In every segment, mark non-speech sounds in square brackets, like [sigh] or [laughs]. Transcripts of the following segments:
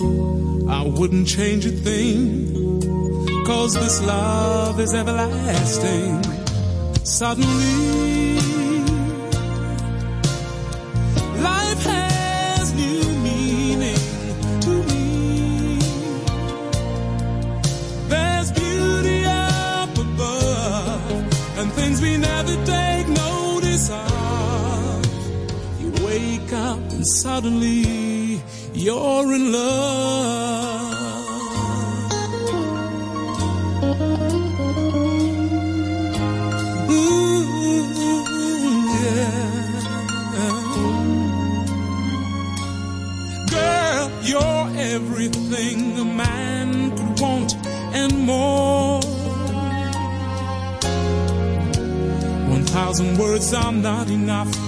I wouldn't change a thing, cause this love is everlasting. Suddenly, life has new meaning to me. There's beauty up above, and things we never take notice of. You wake up and suddenly you're in love. Ooh, yeah. Girl, you're everything a man could want and more. One thousand words are not enough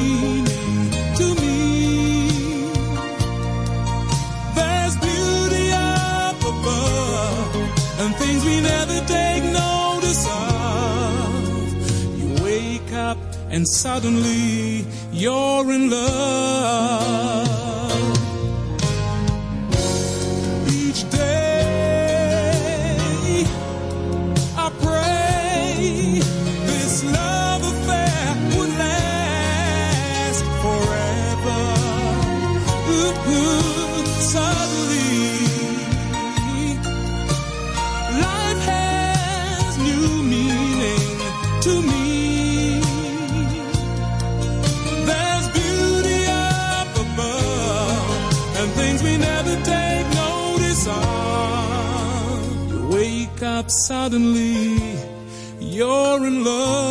and suddenly you're in love. Suddenly, you're in love.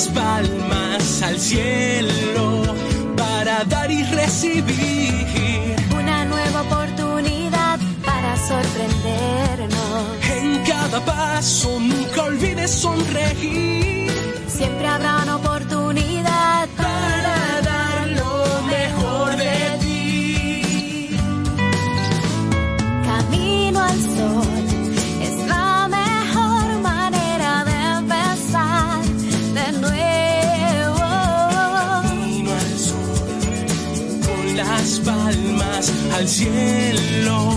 Las palmas al cielo, para dar y recibir. Una nueva oportunidad para sorprendernos. En cada paso nunca olvides sonreír, Siempre habrá una oportunidad al cielo,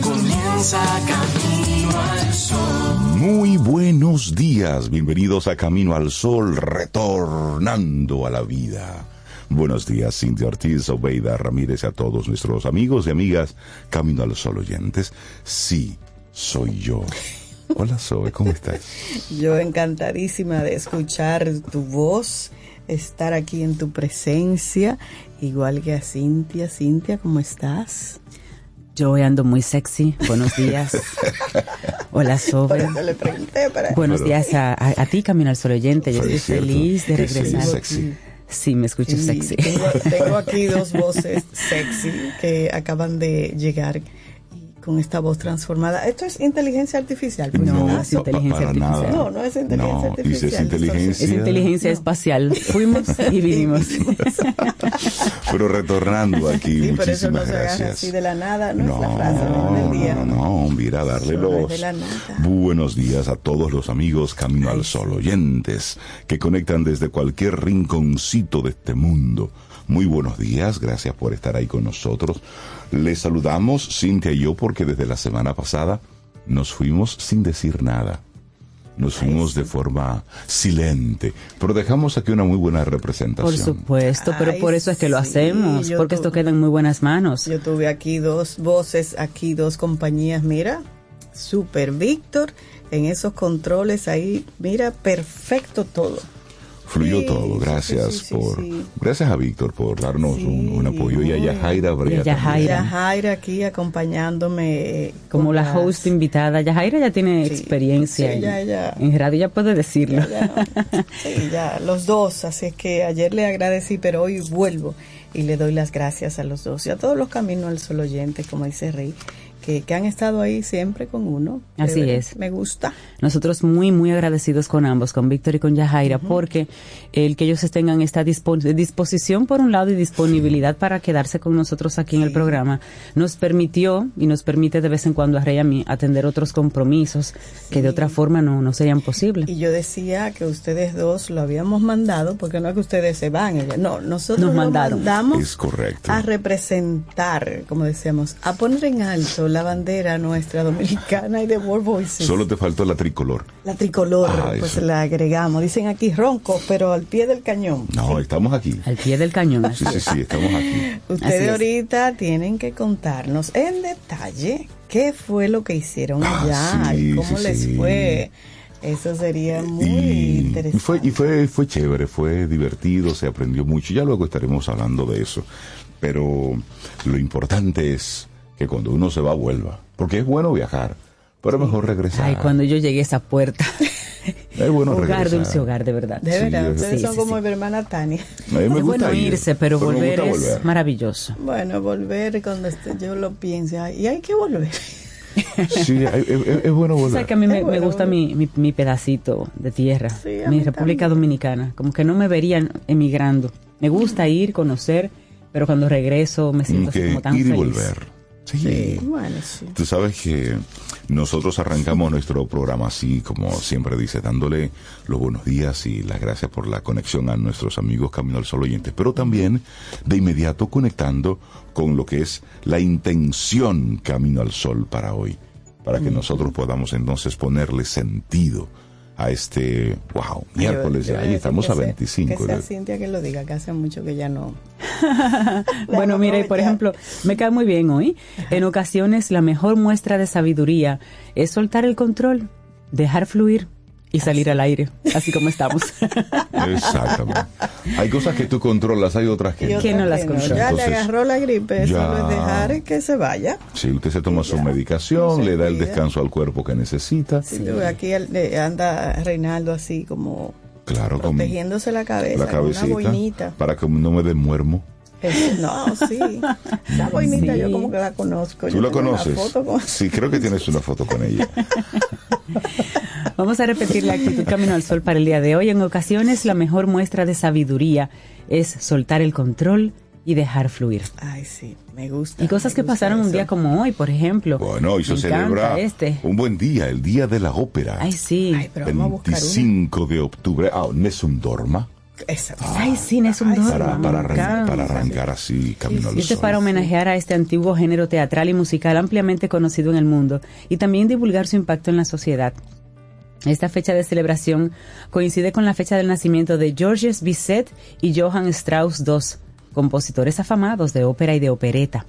comienza camino al sol. Muy buenos días, bienvenidos a Camino al Sol, retornando a la vida. Buenos días, Cintia Ortiz, Obeida Ramírez, a todos nuestros amigos y amigas Camino al Sol oyentes. Sí, soy yo. Hola Zoe, ¿cómo estás? Yo encantadísima de escuchar tu voz, estar aquí en tu presencia, igual que a Cintia. Cintia, ¿cómo estás? Yo ando muy sexy. Buenos días. [laughs] Hola, Sobe. le pregunté para Buenos Pero- días a, a- a ti, Camino al Sol oyente. Yo estoy cierto feliz de regresar. sexy. Sí, me escucho Sí, sexy. Tengo, tengo aquí dos [laughs] voces sexy que acaban de llegar con esta voz transformada. Esto es inteligencia artificial. pues, No, ¿verdad? es inteligencia pa- para artificial. nada. No, no es inteligencia No, artificial. dices inteligencia. Es inteligencia No. espacial. [laughs] Fuimos y vinimos. Pero retornando aquí, Sí, por eso no muchísimas se gracias. así de la nada, no, No, es la frase ¿no? del día. no, no, mira, darle no es los buenos días a todos los amigos Camino al Sol oyentes que conectan desde cualquier rinconcito de este mundo. Muy buenos días, gracias por estar ahí con nosotros. Les saludamos, Cintia y yo, porque desde la semana pasada nos fuimos sin decir nada. Nos fuimos de forma silente, pero dejamos aquí una muy buena representación. Por supuesto, pero Ay, por eso es que lo hacemos, yo porque tu- esto queda en muy buenas manos. Yo tuve aquí dos voces, aquí dos compañías, mira, Super Víctor, en esos controles ahí, mira, perfecto todo. Fluyó Sí, todo, gracias sí, sí, por, sí. gracias a Víctor por darnos Sí, un, un apoyo y a. Yajaira Brea Y a también. Yajaira. Yajaira aquí acompañándome. eh, Como la las- host invitada, Yajaira ya tiene Sí, experiencia sí, en, ya, ya. en radio, ya puede decirlo. Ya, sí, ya, los dos. Así es que ayer le agradecí, pero hoy vuelvo y le doy las gracias a los dos y a todos los caminos al sol oyente, como dice Rey, que, que han estado ahí siempre con uno. Así es. Me gusta. Nosotros muy, muy agradecidos con ambos, con Víctor y con Yajaira, porque el que ellos tengan esta dispo- disposición por un lado y disponibilidad para quedarse con nosotros aquí en el programa, nos permitió y nos permite de vez en cuando a Rey y a mí atender otros compromisos que de otra forma no, no serían posibles. Y yo decía que ustedes dos lo habíamos mandado, porque no es que ustedes se van, ella- no, nosotros Nos lo mandaron. mandamos Es correcto. a representar, como decíamos, a poner en alto la bandera nuestra dominicana y de World Voices. Solo te faltó la tricolor. La tricolor, Ah, pues eso. la agregamos. Dicen aquí ronco, pero al pie del cañón. No, estamos aquí. Al pie del cañón. Sí, sí, sí, estamos aquí. Ustedes es. ahorita tienen que contarnos en detalle qué fue lo que hicieron Ah, allá sí, y cómo sí, les sí. fue. Eso sería muy Y, interesante. y fue, y fue, fue chévere, fue divertido, se aprendió mucho. Ya luego estaremos hablando de eso. Pero lo importante es que cuando uno se va, vuelva. Porque es bueno viajar, pero es mejor regresar. Ay, cuando yo llegué a esa puerta. Es bueno hogar, regresar. dulce hogar, de verdad. De Sí, verdad, es- ustedes Sí, son sí, como sí. mi hermana Tania. A mí me Es gusta bueno ir, irse, pero, me volver es volver. maravilloso. Bueno, volver cuando yo lo piense. Y hay que volver. [laughs] Sí, es, es- es bueno O volver. sea que a mí me, bueno, me gusta mi, mi, mi pedacito de tierra, Sí, mi República también. Dominicana. Como que no me verían emigrando. Me gusta ir, conocer, pero cuando regreso me siento así como tan ir y feliz. volver. Sí. Sí, bueno, sí. Tú sabes que nosotros arrancamos nuestro programa así, como siempre dice, dándole los buenos días y las gracias por la conexión a nuestros amigos Camino al Sol oyentes, pero también de inmediato conectando con lo que es la intención Camino al Sol para hoy, para que nosotros podamos entonces ponerle sentido a este, wow, miércoles Yo- decir estamos que a sea- 25. Que sea de- Cintia que lo diga, que hace mucho que ya no. [laughs] Bueno, mira, y por ejemplo, me cae muy bien hoy. En ocasiones la mejor muestra de sabiduría es soltar el control, dejar fluir y salir al aire, así como estamos. Exactamente. Hay cosas que tú controlas, hay otras que Que no las Ya controla. le agarró la gripe, ya- solo es dejar que se vaya. Si usted se toma su Ya. medicación, le da el descanso al cuerpo que necesita. Sí, tú ves, Aquí el- anda Reinaldo así como Claro, con protegiéndose la cabeza, la con una cabecita boinita. para que no me demuermo. No, [laughs] sí. La boinita Sí. yo como que la conozco. ¿Tú Yo la conoces? foto con- Sí, creo que tienes una foto con ella. [laughs] Vamos a repetir la actitud Camino al Sol para el día de hoy. En ocasiones la mejor muestra de sabiduría es soltar el control y dejar fluir. Ay, sí, me gusta. Y cosas que pasaron un día como hoy, por ejemplo. Bueno, hoy se celebra este. un buen día, el Día de la Ópera. Ay, sí. Ay, pero vamos a. 25 de octubre. Ah, Nessun Dorma. Esa. Sí, es un dorma, Para, para, arran- para arrancar así, camino al Este sol. para homenajear a este antiguo género teatral y musical ampliamente conocido en el mundo y también divulgar su impacto en la sociedad. Esta fecha de celebración coincide con la fecha del nacimiento de Georges Bizet y Johann Strauss II, compositores afamados de ópera y de opereta.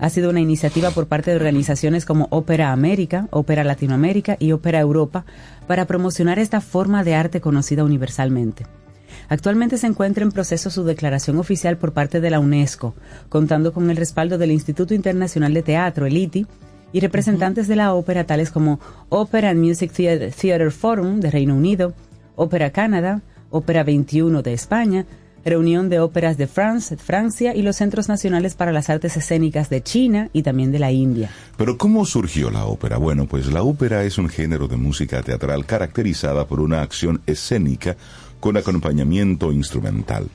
Ha sido una iniciativa por parte de organizaciones como Ópera América, Ópera Latinoamérica y Ópera Europa para promocionar esta forma de arte conocida universalmente. Actualmente se encuentra en proceso su declaración oficial por parte de la UNESCO, contando con el respaldo del Instituto Internacional de Teatro, el ITI, y representantes de la ópera tales como Opera and Music Theatre Forum de Reino Unido, Ópera Canadá, Ópera 21 de España, Reunión de Óperas de France, Francia y los Centros Nacionales para las Artes Escénicas de China y también de la India. Pero ¿cómo surgió la ópera? Bueno, pues la ópera es un género de música teatral caracterizada por una acción escénica con acompañamiento instrumental.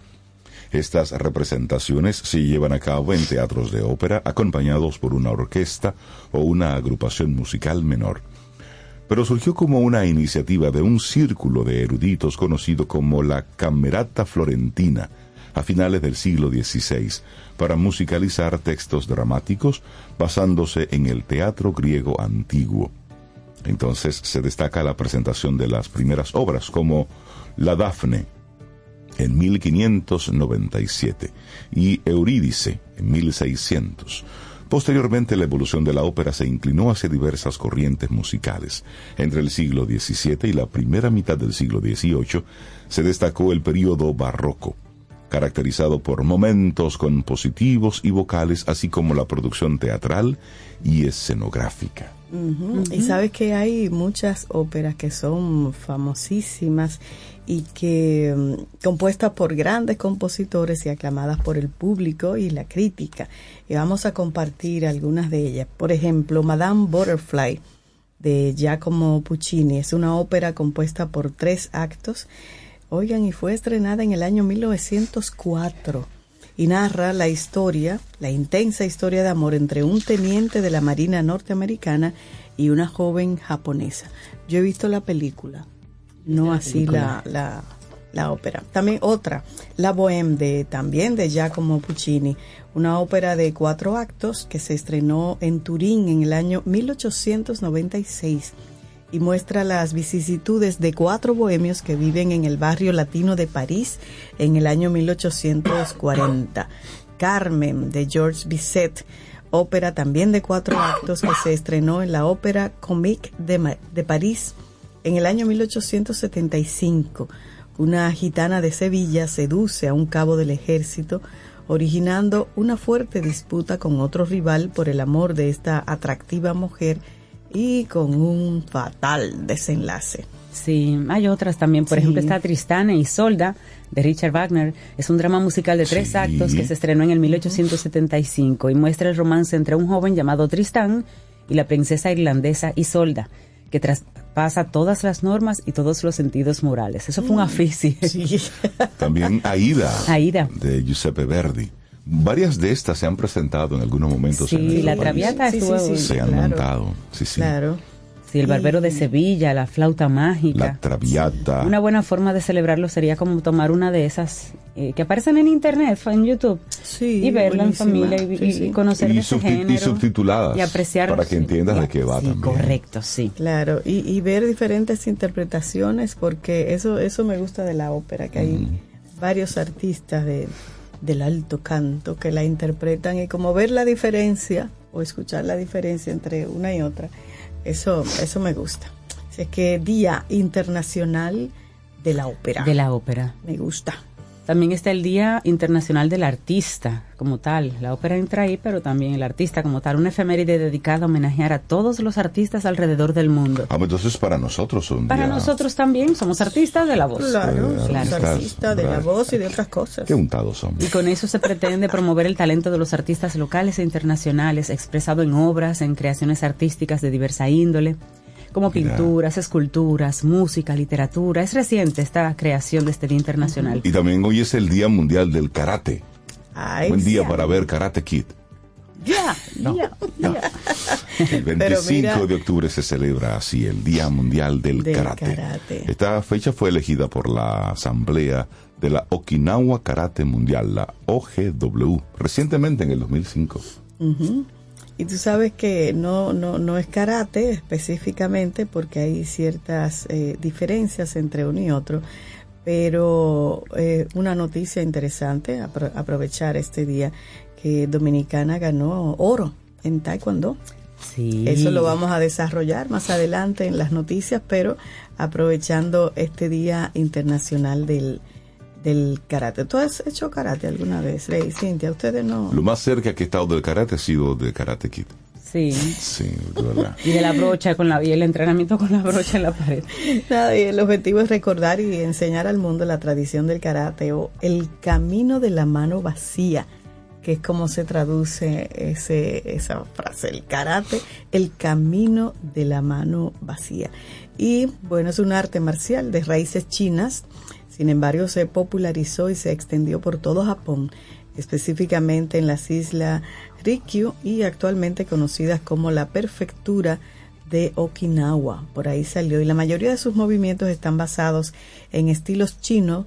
Estas representaciones se llevan a cabo en teatros de ópera acompañados por una orquesta o una agrupación musical menor. Pero surgió como una iniciativa de un círculo de eruditos conocido como la Camerata Florentina a finales del siglo XVI para musicalizar textos dramáticos basándose en el teatro griego antiguo. Entonces se destaca la presentación de las primeras obras como La Dafne, en 1597 y Eurídice en 1600. Posteriormente la evolución de la ópera se inclinó hacia diversas corrientes musicales. Entre el siglo XVII y la primera mitad del siglo XVIII se destacó el período barroco, caracterizado por momentos compositivos y vocales, así como la producción teatral y escenográfica. Y sabes que hay muchas óperas que son famosísimas y que mm, compuestas por grandes compositores y aclamadas por el público y la crítica. Y vamos a compartir algunas de ellas. Por ejemplo, Madame Butterfly de Giacomo Puccini es una ópera compuesta por tres actos. Oigan, y fue estrenada en el año 1904 y narra la historia, la intensa historia de amor entre un teniente de la Marina norteamericana y una joven japonesa. Yo he visto la película, no así la, la, la, ópera. También otra, La Bohème, de, también de Giacomo Puccini, una ópera de cuatro actos que se estrenó en Turín en el año 1896 y muestra las vicisitudes de cuatro bohemios que viven en el barrio latino de París en el año 1840. Carmen, de Georges Bizet, ópera también de cuatro actos que se estrenó en la Ópera Comique de, de París en el año 1875, una gitana de Sevilla seduce a un cabo del ejército, originando una fuerte disputa con otro rival por el amor de esta atractiva mujer y con un fatal desenlace. Sí, hay otras también. Por ejemplo, está Tristana y Solda de Richard Wagner. Es un drama musical de tres Sí. actos que se estrenó en el 1875 y muestra el romance entre un joven llamado Tristán y la princesa irlandesa Isolda, que traspasa todas las normas y todos los sentidos morales. Eso fue un afici. También Aida, Aida. de Giuseppe Verdi. Varias de estas se han presentado en algunos momentos. en Sí, nuestro la país. Traviata Sí, sí, estuvo... sí, Se han Claro. montado. Sí, sí. Claro. Sí, el Barbero de Sevilla, la flauta mágica. La Traviata. Una buena forma de celebrarlo sería como tomar una de esas eh, que aparecen en internet, en YouTube, Sí, y verla en buenísima. familia y, Sí, y sí. conocer Y de ese subti- y género. subtituladas, Y apreciar. para que entiendas de qué va sí, también. correcto, sí. Claro, y, y ver diferentes interpretaciones, porque eso, eso me gusta de la ópera, que hay varios artistas de, del alto canto que la interpretan y como ver la diferencia o escuchar la diferencia entre una y otra, eso, eso me gusta. Así que Día Internacional de la Ópera. De la ópera. Me gusta. También está el Día Internacional del Artista, como tal. La ópera entra ahí, pero también el artista como tal. Una efeméride dedicada a homenajear a todos los artistas alrededor del mundo. Ah, pues entonces para nosotros un Para día- nosotros también somos artistas de la voz. Claro, Eh, somos artistas, artistas de la voz y de otras cosas. Qué untados somos. Y con eso se pretende promover el talento de los artistas locales e internacionales, expresado en obras, en creaciones artísticas de diversa índole, como Mira. pinturas, esculturas, música, literatura. Es reciente esta creación de este Día Internacional. Y también hoy es el Día Mundial del Karate. Ay, Buen día sí. para ver Karate Kid. Ya, ya, ya. El 25 mira- de octubre se celebra así el Día Mundial del, Del karate. karate. Esta fecha fue elegida por la Asamblea de la Okinawa Karate Mundial, la OGW, recientemente en el 2005. Y tú sabes que no, no, no es karate específicamente porque hay ciertas eh, diferencias entre uno y otro, pero eh, una noticia interesante, apro- aprovechar este día, que Dominicana ganó oro en Taekwondo. Sí. Eso lo vamos a desarrollar más adelante en las noticias, pero aprovechando este Día Internacional del, del Karate. ¿Tú has hecho karate alguna vez, Rey? Cintia, ustedes no. Lo más cerca que he estado del karate ha sido de Karate Kid. Sí. Sí, de verdad. Y de la brocha con la y el entrenamiento con la brocha en la pared. Nada, y el objetivo es recordar y enseñar al mundo la tradición del karate o el camino de la mano vacía, que es como se traduce ese, esa frase, el karate, el camino de la mano vacía. Y bueno, es un arte marcial de raíces chinas, sin embargo se popularizó y se extendió por todo Japón, específicamente en las islas Ryukyu y actualmente conocidas como la prefectura de Okinawa. Por ahí salió y la mayoría de sus movimientos están basados en estilos chino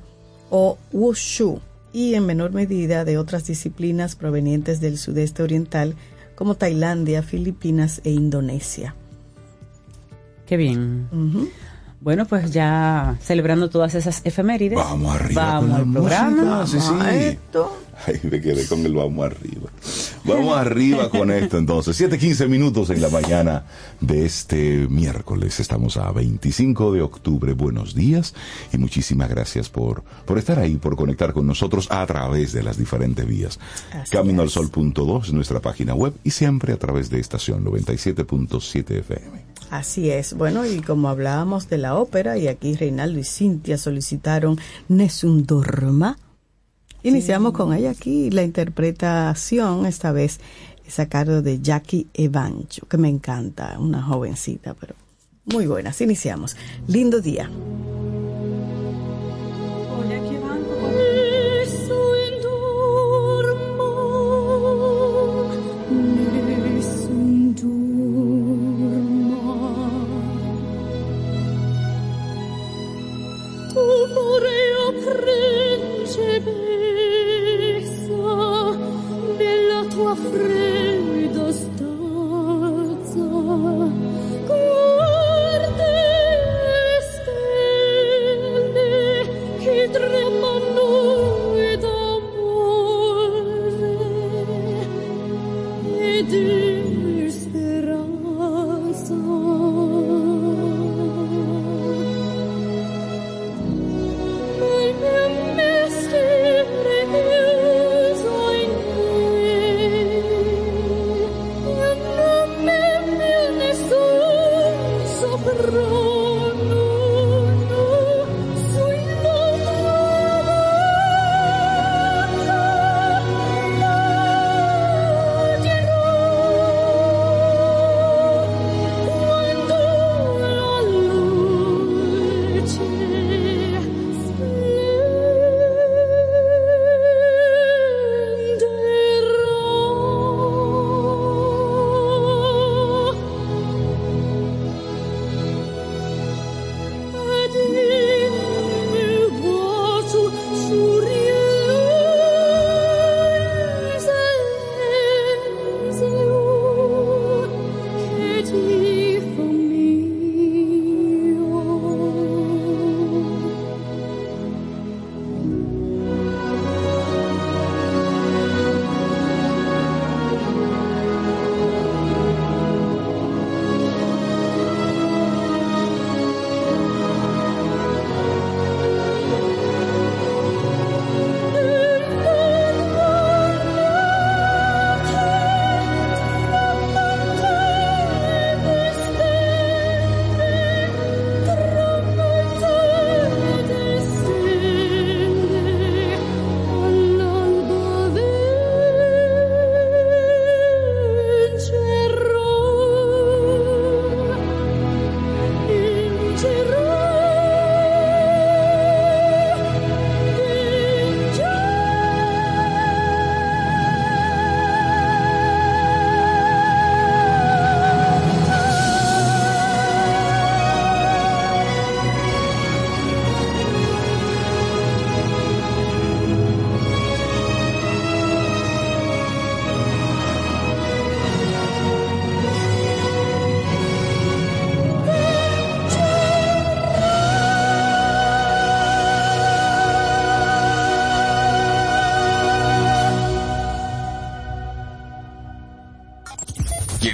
o wushu y en menor medida de otras disciplinas provenientes del sudeste oriental como Tailandia, Filipinas e Indonesia. Qué bien. Bueno, pues ya celebrando todas esas efemérides. Vamos arriba. Vamos al programa. Sí, Vamos a sí. esto. Ay, me quedé con el vamos arriba. Vamos arriba con esto entonces. 7:15 minutos en la mañana de este miércoles. Estamos a 25 de octubre. Buenos días y muchísimas gracias por, por estar ahí, por conectar con nosotros a través de las diferentes vías. Así Camino al es. Sol.2 es nuestra página web y siempre a través de estación 97.7 FM. Así es. Bueno, y como hablábamos de la ópera, y aquí Reinaldo y Cintia solicitaron Nessun Dorma, iniciamos con ella aquí. La interpretación, esta vez, es a cargo de Jackie Evancho, que me encanta, una jovencita, pero muy buena. Así iniciamos. Lindo día. bello, so, della tua.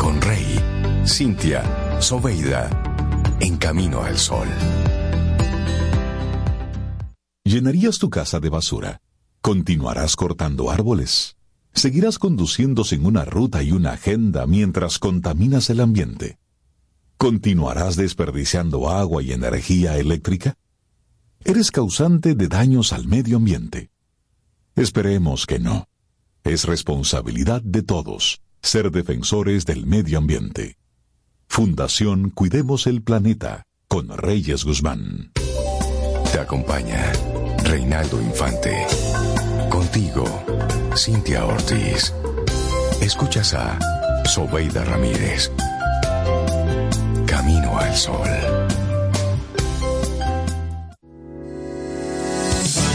con Rey, Cintia, Soveida, en camino al sol. ¿Llenarías tu casa de basura? ¿Continuarás cortando árboles? ¿Seguirás conduciendo sin una ruta y una agenda mientras contaminas el ambiente? ¿Continuarás desperdiciando agua y energía eléctrica? Eres causante de daños al medio ambiente. Esperemos que no. Es responsabilidad de todos ser defensores del medio ambiente. Fundación Cuidemos el Planeta con Reyes Guzmán. Te acompaña Reinaldo Infante. Contigo, Cintia Ortiz. Escuchas a Sobeida Ramírez. Camino al Sol.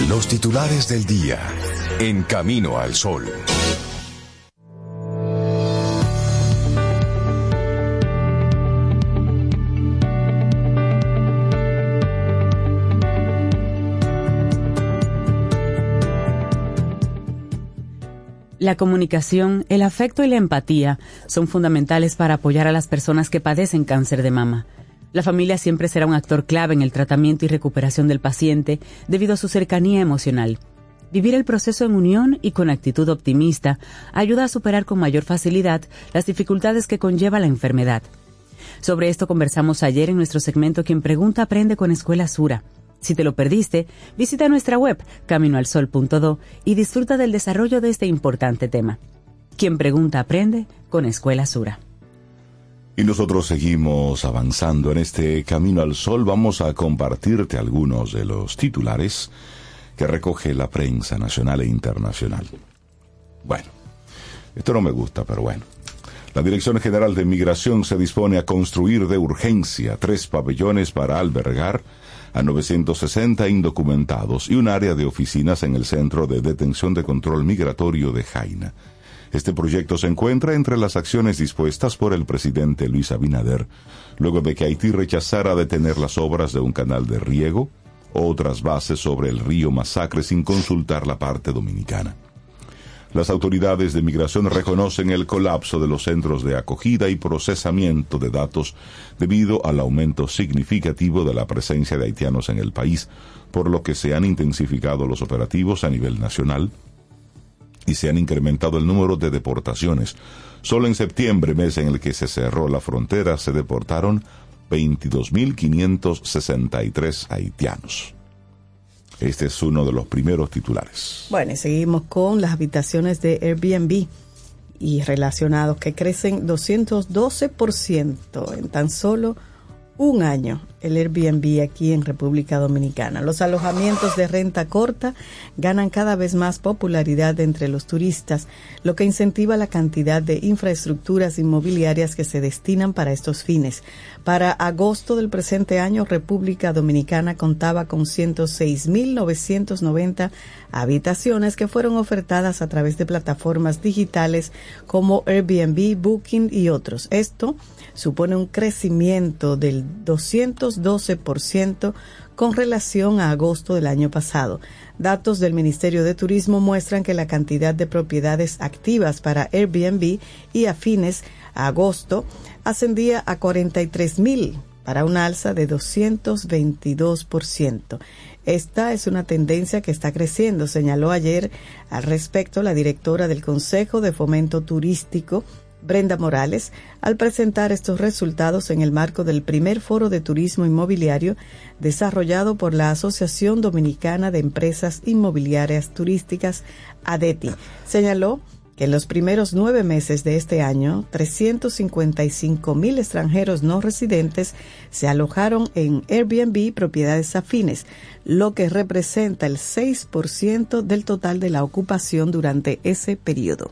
Los titulares del día en Camino al Sol. La comunicación, el afecto y la empatía son fundamentales para apoyar a las personas que padecen cáncer de mama. La familia siempre será un actor clave en el tratamiento y recuperación del paciente debido a su cercanía emocional. Vivir el proceso en unión y con actitud optimista ayuda a superar con mayor facilidad las dificultades que conlleva la enfermedad. Sobre esto conversamos ayer en nuestro segmento Quien Pregunta Aprende con Escuela Sura. Si te lo perdiste, visita nuestra web caminoalsol.do y disfruta del desarrollo de este importante tema. Quien pregunta aprende con Escuela Sura. Y nosotros seguimos avanzando en este camino al sol. Vamos a compartirte algunos de los titulares que recoge la prensa nacional e internacional. Bueno, esto no me gusta, pero bueno. La Dirección General de Migración se dispone a construir de urgencia tres pabellones para albergar a 960 indocumentados y un área de oficinas en el Centro de Detención de Control Migratorio de Jaina. Este proyecto se encuentra entre las acciones dispuestas por el presidente Luis Abinader, luego de que Haití rechazara detener las obras de un canal de riego otras bases sobre el río Masacre sin consultar la parte dominicana. Las autoridades de migración reconocen el colapso de los centros de acogida y procesamiento de datos debido al aumento significativo de la presencia de haitianos en el país, por lo que se han intensificado los operativos a nivel nacional y se han incrementado el número de deportaciones. Solo en septiembre, mes en el que se cerró la frontera, se deportaron 22.563 haitianos. Este es uno de los primeros titulares. Bueno, y seguimos con las habitaciones de Airbnb y relacionados que crecen 212% en tan solo un año el Airbnb aquí en República Dominicana. Los alojamientos de renta corta ganan cada vez más popularidad entre los turistas, lo que incentiva la cantidad de infraestructuras inmobiliarias que se destinan para estos fines. Para agosto del presente año, República Dominicana contaba con 106.990 habitaciones que fueron ofertadas a través de plataformas digitales como Airbnb, Booking y otros. Esto supone un crecimiento del 212% con relación a agosto del año pasado. Datos del Ministerio de Turismo muestran que la cantidad de propiedades activas para Airbnb y afines a agosto ascendía a 43 mil para una alza de 222%. Esta es una tendencia que está creciendo, señaló ayer al respecto la directora del Consejo de Fomento Turístico Brenda Morales al presentar estos resultados en el marco del primer foro de turismo inmobiliario desarrollado por la Asociación Dominicana de Empresas Inmobiliarias Turísticas, ADETI. Señaló que en los primeros nueve meses de este año, 355 mil extranjeros no residentes se alojaron en Airbnb propiedades afines, lo que representa el 6% del total de la ocupación durante ese periodo.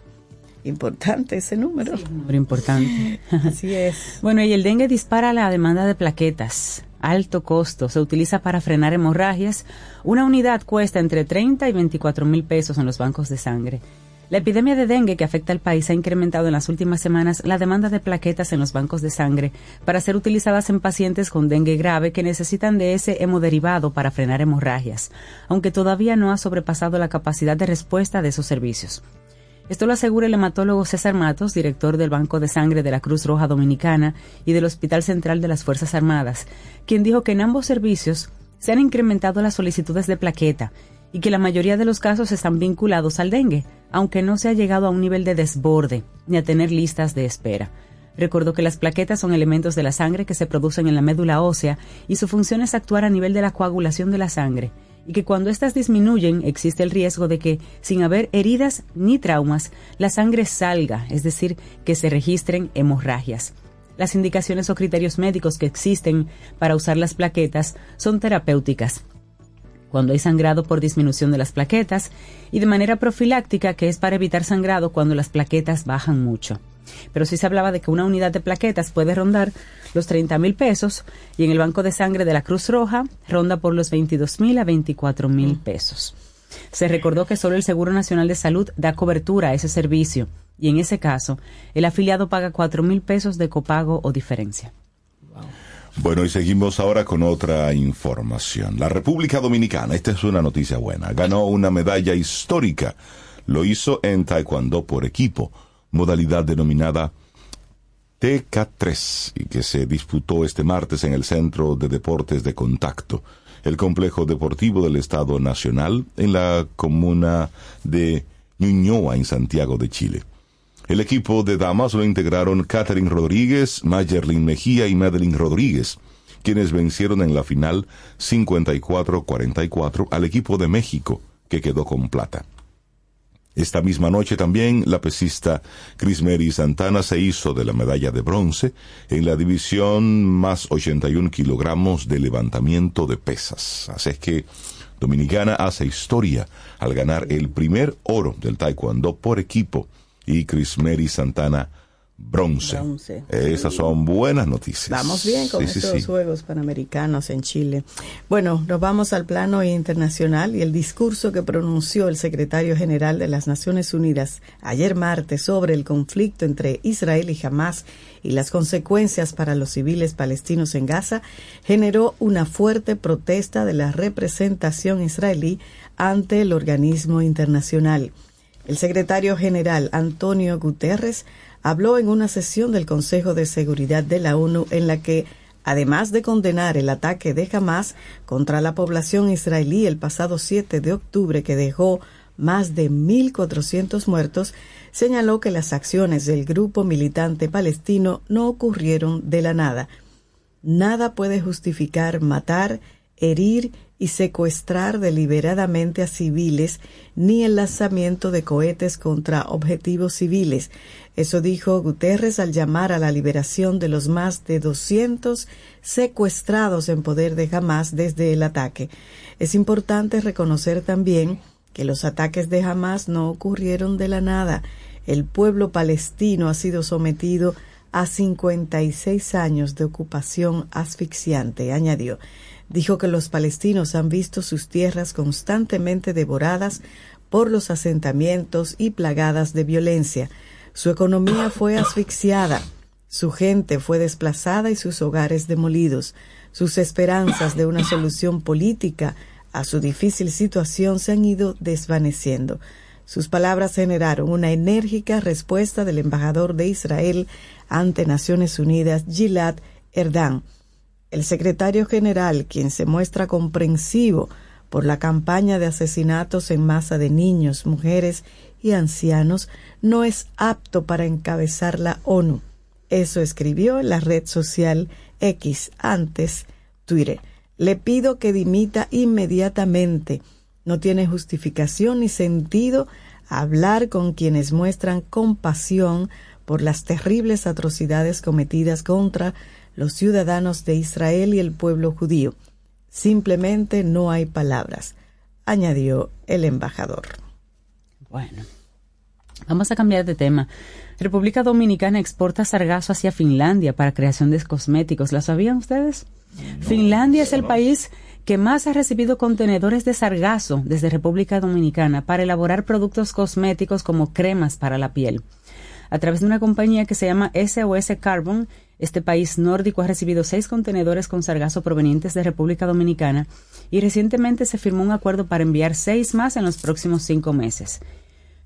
Importante ese número. Sí, número importante. [laughs] Así es. Bueno, y el dengue dispara la demanda de plaquetas. Alto costo. Se utiliza para frenar hemorragias. Una unidad cuesta entre 30 y 24 mil pesos en los bancos de sangre. La epidemia de dengue que afecta al país ha incrementado en las últimas semanas la demanda de plaquetas en los bancos de sangre para ser utilizadas en pacientes con dengue grave que necesitan de ese hemoderivado para frenar hemorragias, aunque todavía no ha sobrepasado la capacidad de respuesta de esos servicios. Esto lo asegura el hematólogo César Matos, director del Banco de Sangre de la Cruz Roja Dominicana y del Hospital Central de las Fuerzas Armadas, quien dijo que en ambos servicios se han incrementado las solicitudes de plaqueta y que la mayoría de los casos están vinculados al dengue, aunque no se ha llegado a un nivel de desborde ni a tener listas de espera. Recordó que las plaquetas son elementos de la sangre que se producen en la médula ósea y su función es actuar a nivel de la coagulación de la sangre y que cuando éstas disminuyen existe el riesgo de que, sin haber heridas ni traumas, la sangre salga, es decir, que se registren hemorragias. Las indicaciones o criterios médicos que existen para usar las plaquetas son terapéuticas, cuando hay sangrado por disminución de las plaquetas, y de manera profiláctica, que es para evitar sangrado cuando las plaquetas bajan mucho. Pero sí se hablaba de que una unidad de plaquetas puede rondar los 30 mil pesos y en el Banco de Sangre de la Cruz Roja ronda por los 22 mil a 24 mil pesos. Se recordó que solo el Seguro Nacional de Salud da cobertura a ese servicio y en ese caso el afiliado paga 4 mil pesos de copago o diferencia. Bueno, y seguimos ahora con otra información. La República Dominicana, esta es una noticia buena, ganó una medalla histórica. Lo hizo en Taekwondo por equipo, modalidad denominada TK3 y que se disputó este martes en el Centro de Deportes de Contacto, el complejo deportivo del Estado Nacional en la comuna de Ñuñoa en Santiago de Chile. El equipo de damas lo integraron Catherine Rodríguez, Mayerlin Mejía y Madeline Rodríguez, quienes vencieron en la final 54-44 al equipo de México, que quedó con plata. Esta misma noche también la pesista Chris Mary Santana se hizo de la medalla de bronce en la división más 81 kilogramos de levantamiento de pesas. Así es que Dominicana hace historia al ganar el primer oro del taekwondo por equipo y Chris Mary Santana bronce. Bronce. Esas son buenas noticias. Vamos bien con Sí, sí, estos sí. Juegos Panamericanos en Chile. Bueno, nos vamos al plano internacional y el discurso que pronunció el secretario general de las Naciones Unidas ayer martes sobre el conflicto entre Israel y Hamas y las consecuencias para los civiles palestinos en Gaza generó una fuerte protesta de la representación israelí ante el organismo internacional. El secretario general Antonio Guterres habló en una sesión del Consejo de Seguridad de la ONU en la que, además de condenar el ataque de Hamas contra la población israelí el pasado 7 de octubre que dejó más de 1.400 muertos, señaló que las acciones del grupo militante palestino no ocurrieron de la nada. Nada puede justificar matar, herir y secuestrar deliberadamente a civiles ni el lanzamiento de cohetes contra objetivos civiles. Eso dijo Guterres al llamar a la liberación de los más de 200 secuestrados en poder de Hamas desde el ataque. Es importante reconocer también que los ataques de Hamas no ocurrieron de la nada. El pueblo palestino ha sido sometido a 56 años de ocupación asfixiante, añadió. Dijo que los palestinos han visto sus tierras constantemente devoradas por los asentamientos y plagadas de violencia. Su economía fue asfixiada, su gente fue desplazada y sus hogares demolidos. Sus esperanzas de una solución política a su difícil situación se han ido desvaneciendo. Sus palabras generaron una enérgica respuesta del embajador de Israel ante Naciones Unidas, Gilad Erdan. El secretario general, quien se muestra comprensivo por la campaña de asesinatos en masa de niños, mujeres y ancianos no es apto para encabezar la ONU. Eso escribió en la red social X, antes Twitter. Le pido que dimita inmediatamente. No tiene justificación ni sentido hablar con quienes muestran compasión por las terribles atrocidades cometidas contra los ciudadanos de Israel y el pueblo judío. Simplemente no hay palabras, añadió el embajador. Bueno, vamos a cambiar de tema. República Dominicana exporta sargazo hacia Finlandia para creación de cosméticos. ¿La sabían ustedes? Finlandia es el país que más ha recibido contenedores de sargazo desde República Dominicana para elaborar productos cosméticos como cremas para la piel. A través de una compañía que se llama SOS Carbon, este país nórdico ha recibido seis contenedores con sargazo provenientes de República Dominicana y recientemente se firmó un acuerdo para enviar seis más en los próximos cinco meses.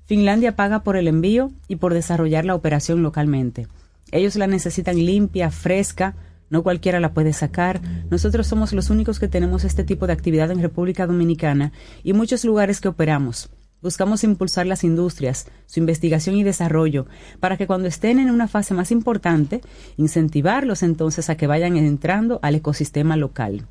Finlandia paga por el envío y por desarrollar la operación localmente. Ellos la necesitan limpia, fresca, no cualquiera la puede sacar. Nosotros somos los únicos que tenemos este tipo de actividad en República Dominicana y muchos lugares que operamos. Buscamos impulsar las industrias, su investigación y desarrollo, para que cuando estén en una fase más importante, incentivarlos entonces a que vayan entrando al ecosistema local.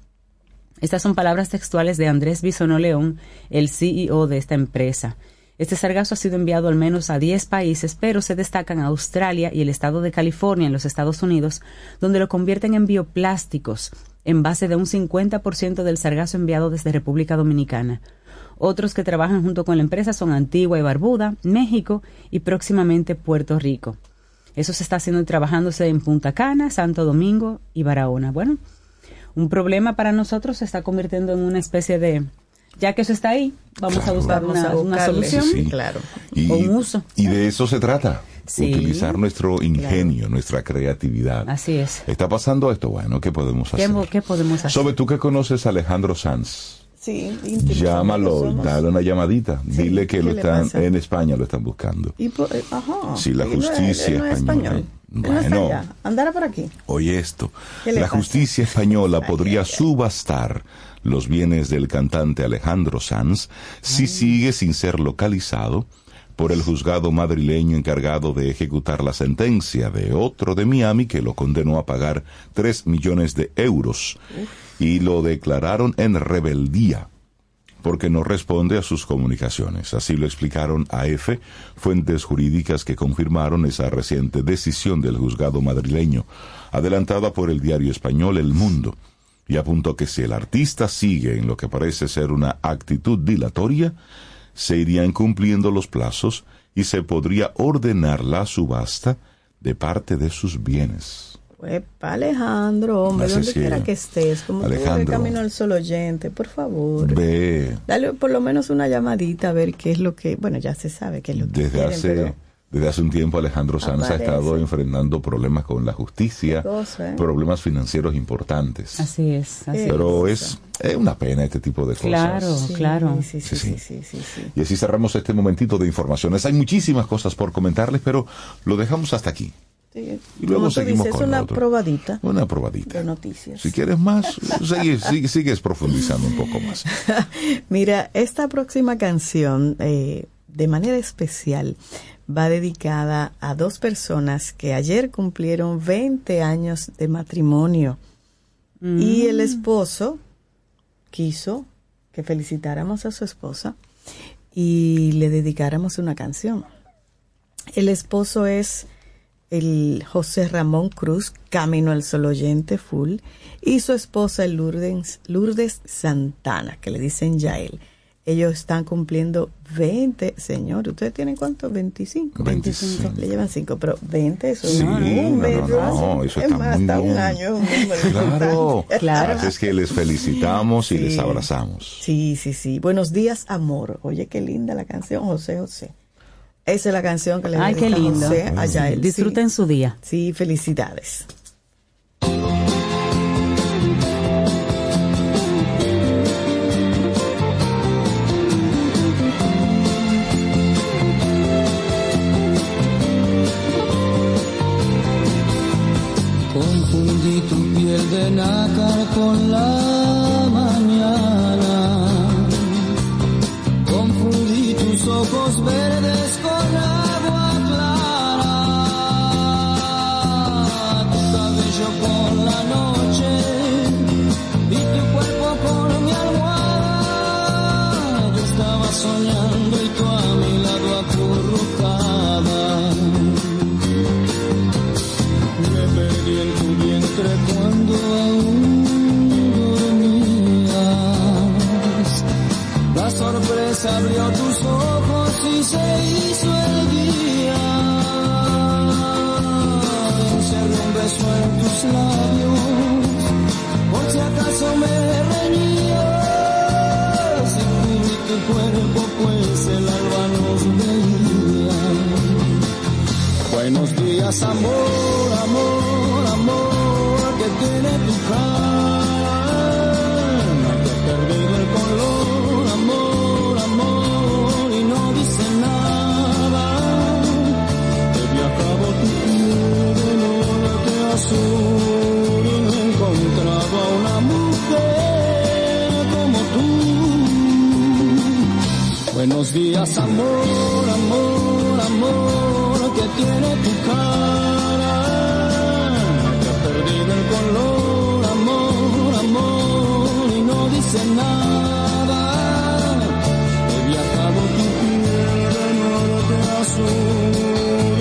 Estas son palabras textuales de Andrés Bisono León, el CEO de esta empresa. Este sargazo ha sido enviado al menos a 10 países, pero se destacan Australia y el estado de California en los Estados Unidos, donde lo convierten en bioplásticos, en base de un 50% del sargazo enviado desde República Dominicana. Otros que trabajan junto con la empresa son Antigua y Barbuda, México y próximamente Puerto Rico. Eso se está haciendo y trabajándose en Punta Cana, Santo Domingo y Barahona. Bueno, un problema para nosotros se está convirtiendo en una especie de ya que eso está ahí, vamos a buscar una, solución claro. y, o un uso. Y de eso se trata. Utilizar nuestro ingenio, nuestra creatividad. Así es. ¿Está pasando esto? Bueno, ¿qué podemos hacer? ¿Qué, podemos hacer? Sobre tú que conoces a Alejandro Sanz. Sí, Llámalo, dale una llamadita. Dile que lo están en España lo están buscando. Y eh, ajá, sí, la justicia española. Bueno, andará por aquí. Oye esto, la justicia [laughs] española podría subastar los bienes del cantante Alejandro Sanz si sigue sin ser localizado por el juzgado madrileño encargado de ejecutar la sentencia de otro de Miami que lo condenó a pagar 3 millones de euros y lo declararon en rebeldía porque no responde a sus comunicaciones. Así lo explicaron a EFE fuentes jurídicas que confirmaron esa reciente decisión del juzgado madrileño, adelantada por el diario español El Mundo y apuntó que si el artista sigue en lo que parece ser una actitud dilatoria, se irían cumpliendo los plazos y se podría ordenar la subasta de parte de sus bienes. Epa, Alejandro, hombre, donde quiera que estés, como Alejandro, tú camino al solo oyente, por favor. Ve. Dale por lo menos una llamadita a ver qué es lo que, bueno, ya se sabe qué es lo que Desde hace desde hace un tiempo Alejandro Sanz ha estado enfrentando problemas con la justicia, ¿eh? problemas financieros importantes. Así es. Pero es, una pena este tipo de cosas. Claro, claro. Sí sí, sí Y así cerramos este momentito de informaciones. Hay muchísimas cosas por comentarles, pero lo dejamos hasta aquí. Y luego seguimos con una probadita. Una probadita. De noticias. Si quieres más, sigues, sigues, profundizando un poco más. [laughs] Mira, esta próxima canción, eh, de manera especial, va dedicada a dos personas que ayer cumplieron 20 años de matrimonio y el mm. esposo quiso que felicitáramos a su esposa y le dedicáramos una canción. El esposo es el José Ramón Cruz, Camino al Sol Oyente Full, y su esposa Lourdes, Lourdes Santana, que le dicen Yael ellos están cumpliendo 20, señor, ¿ustedes tienen cuánto? 25. 25. Le llevan 5, pero 20 eso sí, no, un no, no, no, eso está más, muy hasta bien. un año. claro, claro. Así es que les felicitamos y les abrazamos. Sí, sí, sí. Buenos días, amor. Oye, qué linda la canción, José José. Esa es la canción que le Ay, qué lindo. José a él. Disfruten su día. Sí, felicidades. de nácar con la mañana. Confundí tus ojos verdes cuando aún dormías. La sorpresa abrió tus ojos y se hizo el día. Encerré un beso en tus labios, por si acaso me reñías. Cubrí tu cuerpo, pues el alba nos veía. Buenos días, amor, amor, Buenos días, amor, amor, amor, que tiene tu cara, dice nada. He viajado tu piel de norte a sur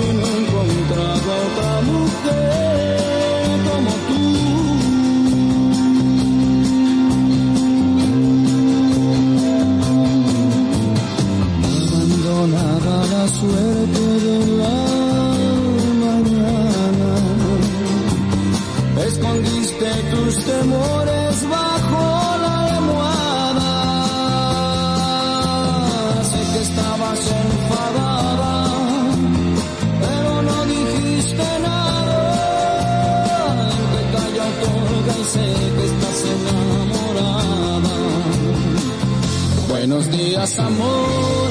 y no encontraba otra mujer como abandonada la suerte de la mañana. Escondiste tus temores Buenos días, amor, amor,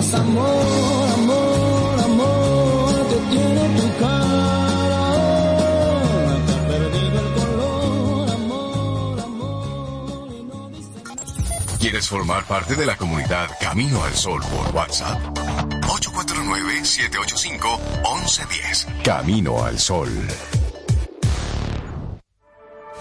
Amor, amor, amor, que tiene tu cara, perdido el color, amor, amor, ¿Quieres formar parte de la comunidad Camino al Sol por WhatsApp? 849-785-1110. Camino al Sol.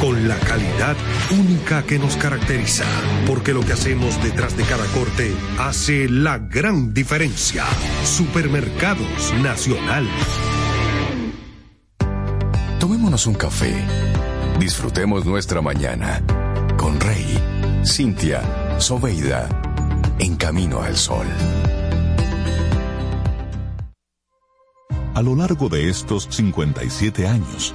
con la calidad única que nos caracteriza, porque lo que hacemos detrás de cada corte hace la gran diferencia. Supermercados Nacional. Tomémonos un café. Disfrutemos nuestra mañana con Rey, Cintia, Soveida, en camino al sol. A lo largo de estos 57 años,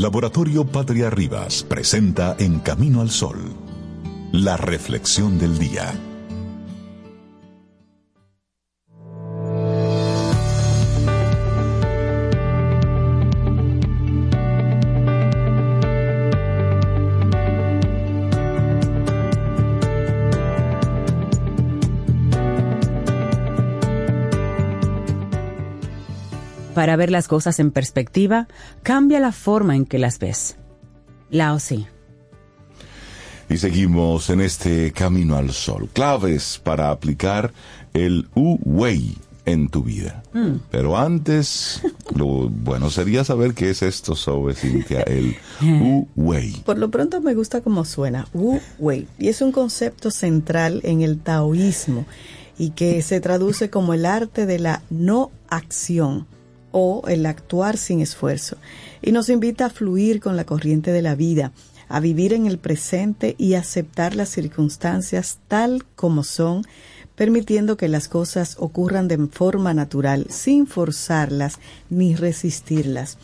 Laboratorio Patria Rivas presenta En Camino al Sol, la reflexión del día. Para ver las cosas en perspectiva, cambia la forma en que las ves. Lao Tzu. Y seguimos en este camino al sol. Claves para aplicar el Wu-Wei en tu vida. Mm. Pero antes, [laughs] lo bueno sería saber qué es esto sobre Cintia, el [laughs] Wu-Wei. Por lo pronto me gusta cómo suena, Wu Wei, y es un concepto central en el taoísmo y que se traduce como el arte de la no acción o el actuar sin esfuerzo. Y nos invita a fluir con la corriente de la vida, a vivir en el presente y aceptar las circunstancias tal como son, permitiendo que las cosas ocurran de forma natural, sin forzarlas ni resistirlas.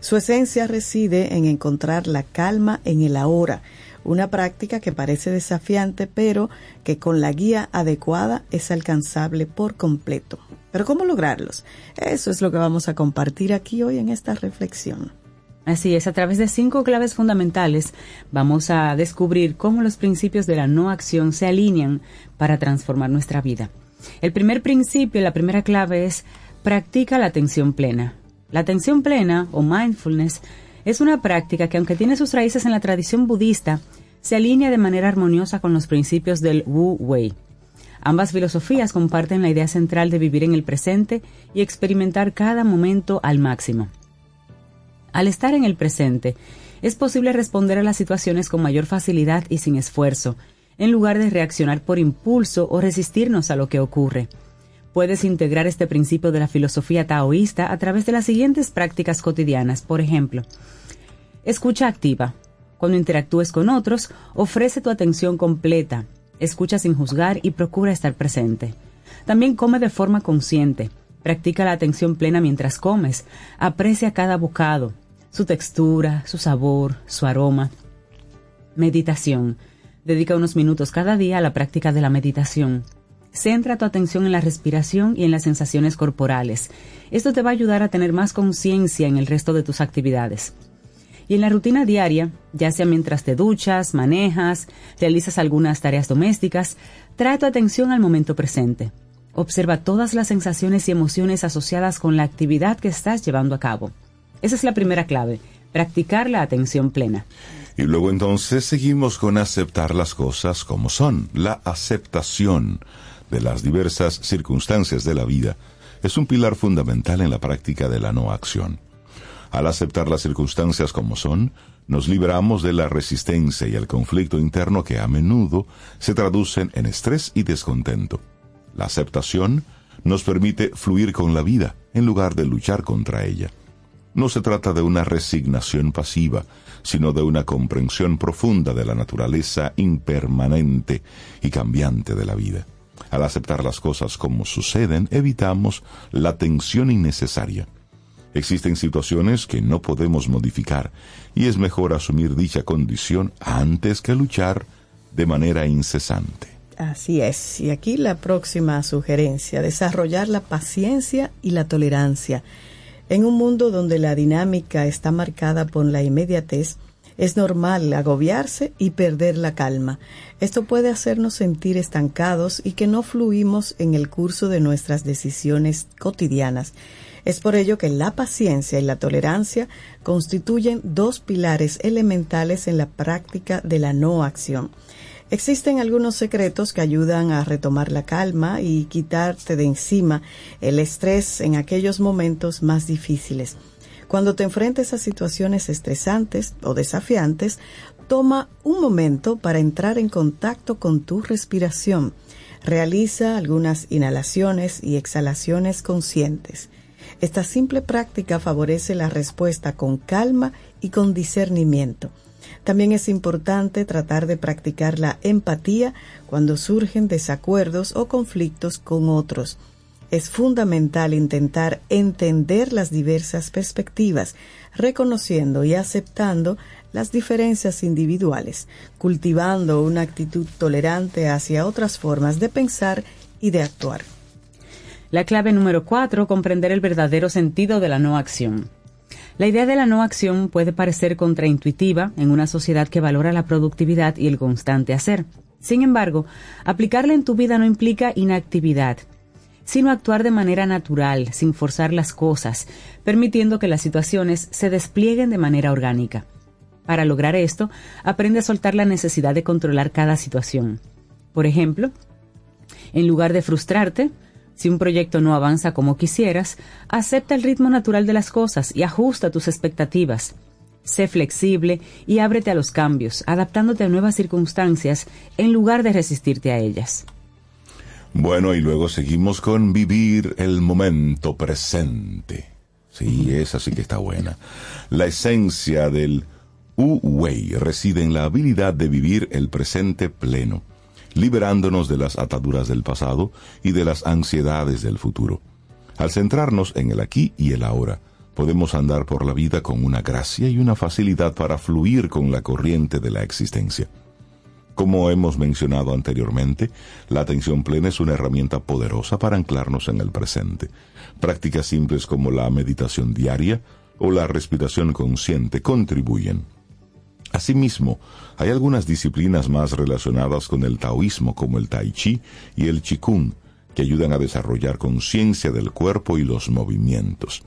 Su esencia reside en encontrar la calma en el ahora, una práctica que parece desafiante, pero que con la guía adecuada es alcanzable por completo. Pero ¿cómo lograrlos? Eso es lo que vamos a compartir aquí hoy en esta reflexión. Así es, a través de cinco claves fundamentales vamos a descubrir cómo los principios de la no acción se alinean para transformar nuestra vida. El primer principio, la primera clave es practica la atención plena. La atención plena o mindfulness es una práctica que aunque tiene sus raíces en la tradición budista, se alinea de manera armoniosa con los principios del Wu Wei. Ambas filosofías comparten la idea central de vivir en el presente y experimentar cada momento al máximo. Al estar en el presente, es posible responder a las situaciones con mayor facilidad y sin esfuerzo, en lugar de reaccionar por impulso o resistirnos a lo que ocurre. Puedes integrar este principio de la filosofía taoísta a través de las siguientes prácticas cotidianas. Por ejemplo, escucha activa. Cuando interactúes con otros, ofrece tu atención completa, escucha sin juzgar y procura estar presente. También come de forma consciente. Practica la atención plena mientras comes. Aprecia cada bocado, su textura, su sabor, su aroma. Meditación. Dedica unos minutos cada día a la práctica de la meditación. Centra tu atención en la respiración y en las sensaciones corporales. Esto te va a ayudar a tener más conciencia en el resto de tus actividades. Y en la rutina diaria, ya sea mientras te duchas, manejas, realizas algunas tareas domésticas, trae tu atención al momento presente. Observa todas las sensaciones y emociones asociadas con la actividad que estás llevando a cabo. Esa es la primera clave, practicar la atención plena. Y luego entonces seguimos con aceptar las cosas como son. La aceptación de las diversas circunstancias de la vida es un pilar fundamental en la práctica de la no acción. Al aceptar las circunstancias como son, nos liberamos de la resistencia y el conflicto interno que a menudo se traducen en estrés y descontento. La aceptación nos permite fluir con la vida en lugar de luchar contra ella. No se trata de una resignación pasiva, sino de una comprensión profunda de la naturaleza impermanente y cambiante de la vida. Al aceptar las cosas como suceden, evitamos la tensión innecesaria. Existen situaciones que no podemos modificar y es mejor asumir dicha condición antes que luchar de manera incesante. Así es. Y aquí la próxima sugerencia, desarrollar la paciencia y la tolerancia. En un mundo donde la dinámica está marcada por la inmediatez, es normal agobiarse y perder la calma. Esto puede hacernos sentir estancados y que no fluimos en el curso de nuestras decisiones cotidianas. Es por ello que la paciencia y la tolerancia constituyen dos pilares elementales en la práctica de la no acción. Existen algunos secretos que ayudan a retomar la calma y quitarte de encima el estrés en aquellos momentos más difíciles. Cuando te enfrentes a situaciones estresantes o desafiantes, toma un momento para entrar en contacto con tu respiración. Realiza algunas inhalaciones y exhalaciones conscientes. Esta simple práctica favorece la respuesta con calma y con discernimiento. También es importante tratar de practicar la empatía cuando surgen desacuerdos o conflictos con otros. Es fundamental intentar entender las diversas perspectivas, reconociendo y aceptando las diferencias individuales, cultivando una actitud tolerante hacia otras formas de pensar y de actuar. La clave número cuatro, comprender el verdadero sentido de la no acción. La idea de la no acción puede parecer contraintuitiva en una sociedad que valora la productividad y el constante hacer. Sin embargo, aplicarla en tu vida no implica inactividad. sino actuar de manera natural, sin forzar las cosas, permitiendo que las situaciones se desplieguen de manera orgánica. Para lograr esto, aprende a soltar la necesidad de controlar cada situación. Por ejemplo, en lugar de frustrarte, si un proyecto no avanza como quisieras, acepta el ritmo natural de las cosas y ajusta tus expectativas. Sé flexible y ábrete a los cambios, adaptándote a nuevas circunstancias en lugar de resistirte a ellas. Bueno, y luego seguimos con vivir el momento presente. Sí, esa sí que está buena. La esencia del Wu-Wei reside en la habilidad de vivir el presente pleno liberándonos de las ataduras del pasado y de las ansiedades del futuro. Al centrarnos en el aquí y el ahora, podemos andar por la vida con una gracia y una facilidad para fluir con la corriente de la existencia. Como hemos mencionado anteriormente, la atención plena es una herramienta poderosa para anclarnos en el presente. Prácticas simples como la meditación diaria o la respiración consciente contribuyen. Asimismo, hay algunas disciplinas más relacionadas con el taoísmo como el tai chi y el qigong que ayudan a desarrollar conciencia del cuerpo y los movimientos.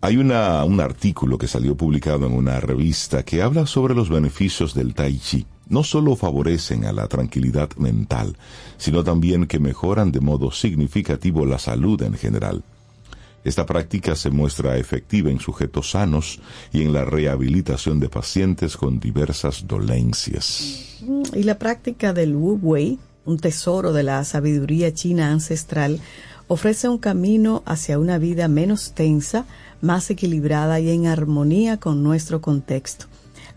Hay un artículo que salió publicado en una revista que habla sobre los beneficios del tai chi. No solo favorecen a la tranquilidad mental, sino también que mejoran de modo significativo la salud en general. Esta práctica se muestra efectiva en sujetos sanos y en la rehabilitación de pacientes con diversas dolencias. Y la práctica del Wu Wei, un tesoro de la sabiduría china ancestral, ofrece un camino hacia una vida menos tensa, más equilibrada y en armonía con nuestro contexto.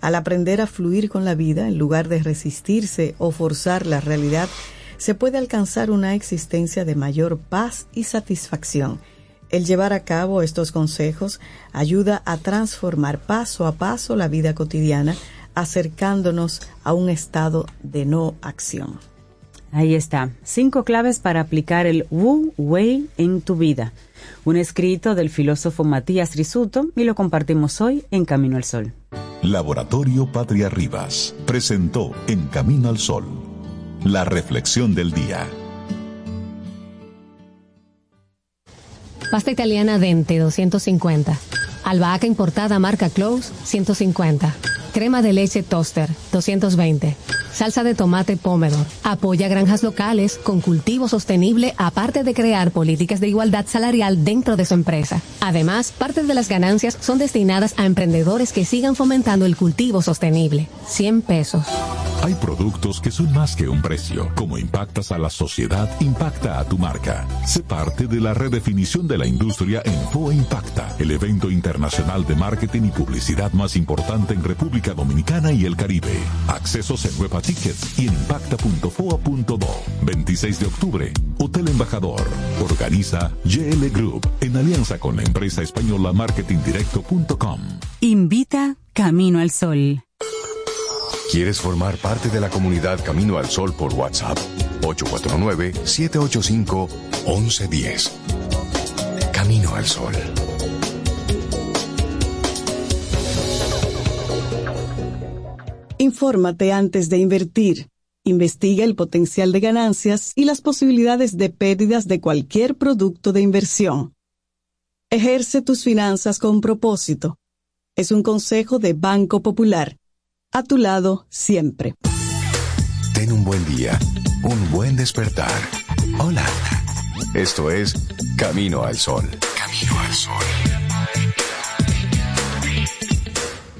Al aprender a fluir con la vida, en lugar de resistirse o forzar la realidad, se puede alcanzar una existencia de mayor paz y satisfacción el llevar a cabo estos consejos ayuda a transformar paso a paso la vida cotidiana, acercándonos a un estado de no acción. Ahí está, cinco claves para aplicar el Wu Wei en tu vida. Un escrito del filósofo Matías Risuto y lo compartimos hoy en Camino al Sol. Laboratorio Patria Rivas presentó En Camino al Sol, la reflexión del día. Pasta italiana Dente 250. Albahaca importada marca Close 150. Crema de leche Toaster 220. Salsa de tomate Pomodoro. Apoya granjas locales con cultivo sostenible aparte de crear políticas de igualdad salarial dentro de su empresa. Además, parte de las ganancias son destinadas a emprendedores que sigan fomentando el cultivo sostenible. 100 pesos. Hay productos que son más que un precio. Como impactas a la sociedad, impacta a tu marca. Sé parte de la redefinición de la industria en FOA Impacta, el evento internacional de marketing y publicidad más importante en República Dominicana y el Caribe. Accesos en Nueva Tickets y en impacta.foa.do. 26 de octubre, Hotel Embajador. Organiza GL Group en alianza con la empresa española marketingdirecto.com. Invita Camino al Sol. ¿Quieres formar parte de la comunidad Camino al Sol por WhatsApp? 849-785-1110. Camino al Sol. Infórmate antes de invertir. Investiga el potencial de ganancias y las posibilidades de pérdidas de cualquier producto de inversión. Ejerce tus finanzas con propósito. Es un consejo de Banco Popular. A tu lado siempre. Ten un buen día, un buen despertar. Hola. Esto es Camino al Sol. Camino al Sol.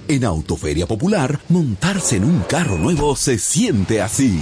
En Autoferia Popular, montarse en un carro nuevo se siente así.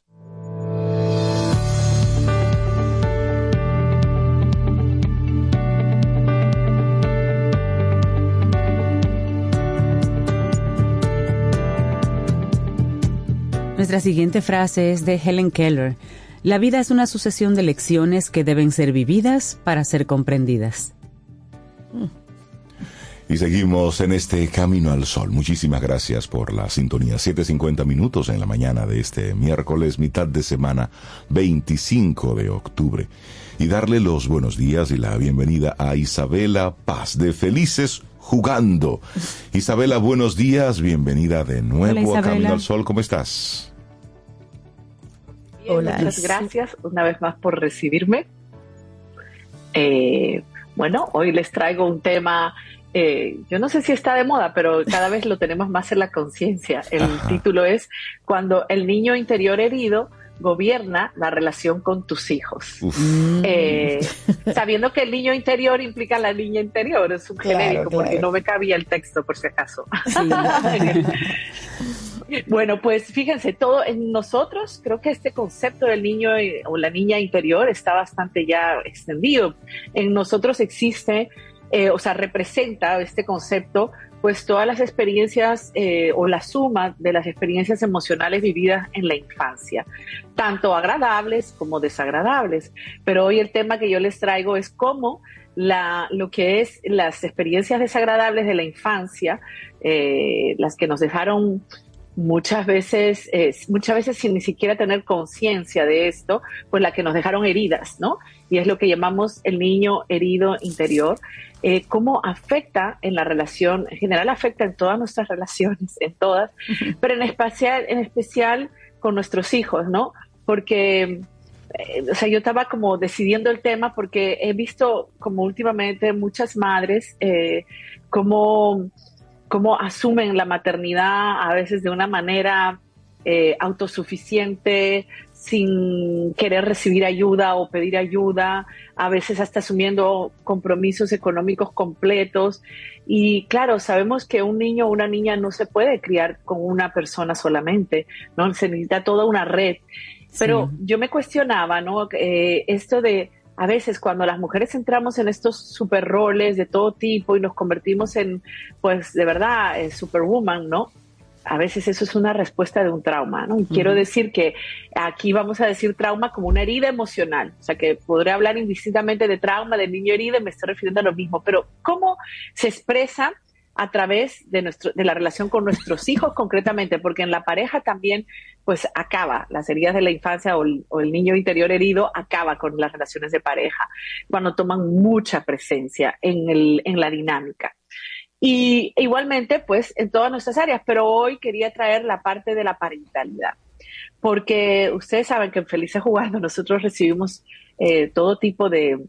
Nuestra siguiente frase es de Helen Keller. La vida es una sucesión de lecciones que deben ser vividas para ser comprendidas. Y seguimos en este Camino al Sol. Muchísimas gracias por la sintonía. 7.50 minutos en la mañana de este miércoles, mitad de semana, 25 de octubre. Y darle los buenos días y la bienvenida a Isabela Paz de Felices Jugando. [laughs] Isabela, buenos días, bienvenida de nuevo a Camino al Sol. ¿Cómo estás? Hola. Muchas gracias una vez más por recibirme. Eh, bueno, hoy les traigo un tema, eh, yo no sé si está de moda, pero cada vez lo tenemos más en la conciencia. El título es Cuando el niño interior herido gobierna la relación con tus hijos. Eh, sabiendo que el niño interior implica la niña interior, es un genérico, porque no me cabía el texto, por si acaso. [laughs] [laughs] Bueno, pues fíjense, todo en nosotros, creo que este concepto del niño eh, o la niña interior está bastante ya extendido. En nosotros existe, eh, o sea, representa este concepto, pues todas las experiencias eh, o la suma de las experiencias emocionales vividas en la infancia, tanto agradables como desagradables. Pero hoy el tema que yo les traigo es cómo lo que es las experiencias desagradables de la infancia, las que nos dejaron muchas veces, eh, muchas veces sin ni siquiera tener conciencia de esto, pues la que nos dejaron heridas, ¿no? Y es lo que llamamos el niño herido interior. Eh, cómo afecta en la relación, en general afecta en todas nuestras [laughs] relaciones, en todas, pero en especial, en especial con nuestros hijos, ¿no? Porque, eh, o sea, yo estaba como decidiendo el tema porque he visto como últimamente muchas madres eh, como cómo asumen la maternidad a veces de una manera eh, autosuficiente, sin querer recibir ayuda o pedir ayuda, a veces hasta asumiendo compromisos económicos completos. Y claro, sabemos que un niño o una niña no se puede criar con una persona solamente, ¿no? Se necesita toda una red. Pero yo me cuestionaba, ¿no? Eh, esto de a veces cuando las mujeres entramos en estos super roles de todo tipo y nos convertimos en, pues de verdad, eh, superwoman, ¿no? A veces eso es una respuesta de un trauma, ¿no? Y quiero decir que aquí vamos a decir trauma como una herida emocional, o sea que podré hablar indistintamente de trauma, de niño herido, y me estoy refiriendo a lo mismo, pero ¿cómo se expresa a través de, nuestro, de la relación con nuestros hijos concretamente, porque en la pareja también pues acaba, las heridas de la infancia o el, niño interior herido acaba con las relaciones de pareja, cuando toman mucha presencia en, el, en la dinámica. Y igualmente pues en todas nuestras áreas, pero hoy quería traer la parte de la parentalidad, porque ustedes saben que en Felices Jugando nosotros recibimos eh, todo tipo de,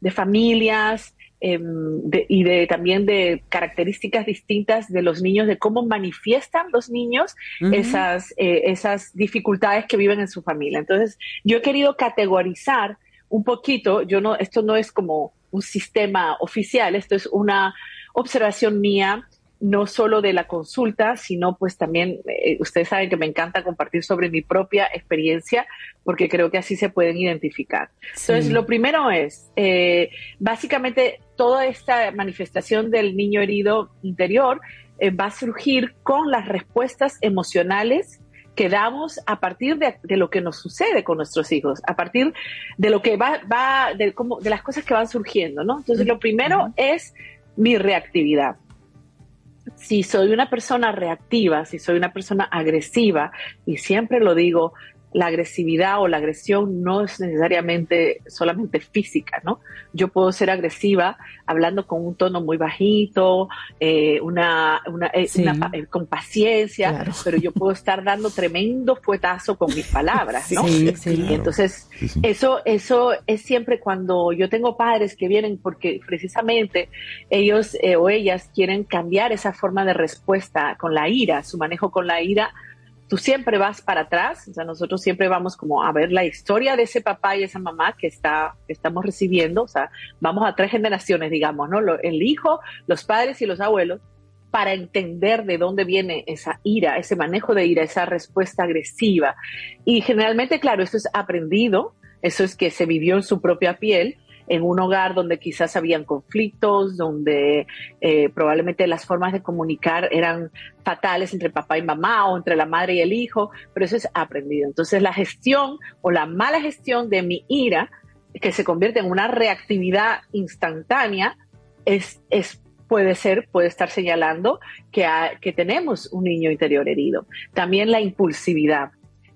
de familias, Em, y de también de características distintas de los niños, de cómo manifiestan los niños esas, eh, esas dificultades que viven en su familia. Entonces, yo he querido categorizar un poquito, yo no, esto no es como un sistema oficial, esto es una observación mía no solo de la consulta, sino pues también, eh, ustedes saben que me encanta compartir sobre mi propia experiencia, porque creo que así se pueden identificar. Entonces, lo primero es, eh, básicamente, toda esta manifestación del niño herido interior eh, va a surgir con las respuestas emocionales que damos a partir de, lo que nos sucede con nuestros hijos, a partir de lo que va, va de, cómo, de las cosas que van surgiendo, ¿no? Entonces, lo primero es mi reactividad si soy una persona reactiva, si soy una persona agresiva, y siempre lo digo, la agresividad o la agresión no es necesariamente solamente física, ¿no? Yo puedo ser agresiva hablando con un tono muy bajito, eh, una, una, eh, eh, con paciencia, pero yo puedo estar dando tremendo fuetazo con mis palabras, ¿no? y entonces, eso, eso es siempre cuando yo tengo padres que vienen porque precisamente ellos o ellas quieren cambiar esa forma de respuesta con la ira, su manejo con la ira tú siempre vas para atrás, o sea, nosotros siempre vamos como a ver la historia de ese papá y esa mamá que está que estamos recibiendo, o sea, vamos a tres generaciones, digamos, ¿no? el hijo, los padres y los abuelos. para entender de dónde viene esa ira, ese manejo de ira, esa respuesta agresiva. Y generalmente, claro, eso es aprendido, eso es que se vivió en su propia piel, en un hogar donde quizás habían conflictos, donde eh, probablemente las formas de comunicar eran fatales entre papá y mamá o entre la madre y el hijo, pero eso es aprendido. Entonces la gestión o la mala gestión de mi ira, que se convierte en una reactividad instantánea, es, es puede ser, puede estar señalando que, que tenemos un niño interior herido. También la impulsividad.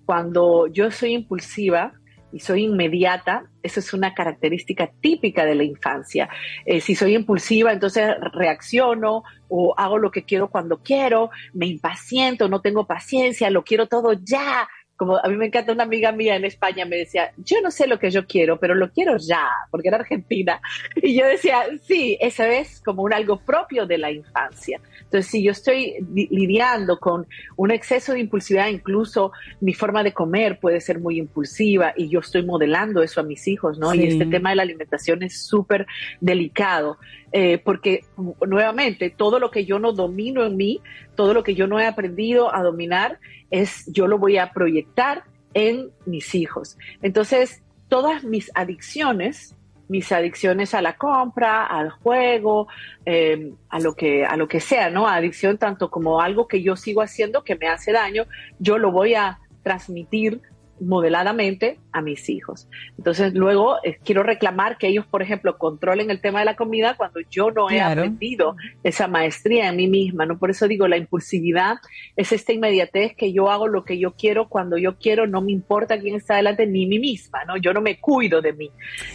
Cuando yo soy impulsiva, y soy inmediata, eso es una característica típica de la infancia. Eh, si soy impulsiva, entonces reacciono o hago lo que quiero cuando quiero, me impaciento, no tengo paciencia, lo quiero todo ya, como a mí me encanta una amiga mía en España, me decía, yo no sé lo que yo quiero, pero lo quiero ya, porque era argentina. [laughs] Y yo decía, sí, eso es como un algo propio de la infancia. Entonces, si yo estoy lidiando con un exceso de impulsividad, incluso mi forma de comer puede ser muy impulsiva y yo estoy modelando eso a mis hijos, ¿no? Y este tema de la alimentación es súper delicado. Eh, porque nuevamente todo lo que yo no domino en mí, todo lo que yo no he aprendido a dominar, es yo lo voy a proyectar en mis hijos. Entonces, todas mis adicciones, mis adicciones a la compra, al juego, eh, a lo que a lo que sea, ¿no? Adicción tanto como algo que yo sigo haciendo que me hace daño, yo lo voy a transmitir modeladamente a mis hijos. Entonces, luego eh, quiero reclamar que ellos, por ejemplo, controlen el tema de la comida cuando yo no he aprendido esa maestría en mí misma, ¿no? Por eso digo, la impulsividad es esta inmediatez que yo hago lo que yo quiero cuando yo quiero, no me importa quién está delante ni mí misma, ¿no? Yo no me cuido de mí.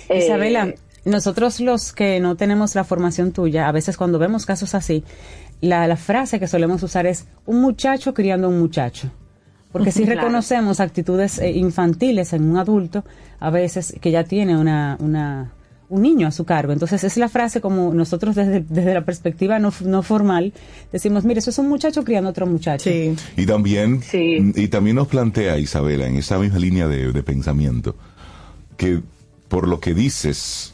Isabela, eh, nosotros los que no tenemos la formación tuya, a veces cuando vemos casos así, la, la frase que solemos usar es un muchacho criando a un muchacho. Porque si [laughs] reconocemos actitudes eh, infantiles en un adulto, a veces que ya tiene una, una, un niño a su cargo. Entonces es la frase como nosotros desde, desde la perspectiva no, no, formal decimos, mire, eso es un muchacho criando a otro muchacho. Y también, y también nos plantea Isabela en esa misma línea de, de pensamiento que por lo que dices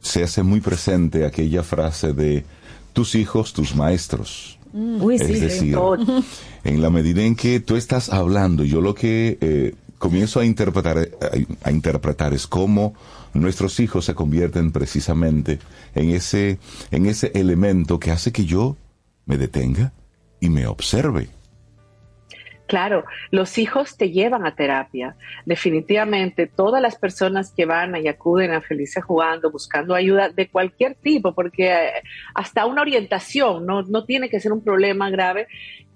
se hace muy presente aquella frase de tus hijos, tus maestros. Mm. es decir, en la medida en que tú estás hablando, yo lo que eh, comienzo a interpretar, a, interpretar es cómo nuestros hijos se convierten precisamente en ese, en ese elemento que hace que yo me detenga y me observe. Claro, los hijos te llevan a terapia. Definitivamente, todas las personas que van y acuden a Felices Jugando buscando ayuda de cualquier tipo, porque eh, hasta una orientación no, no tiene que ser un problema grave.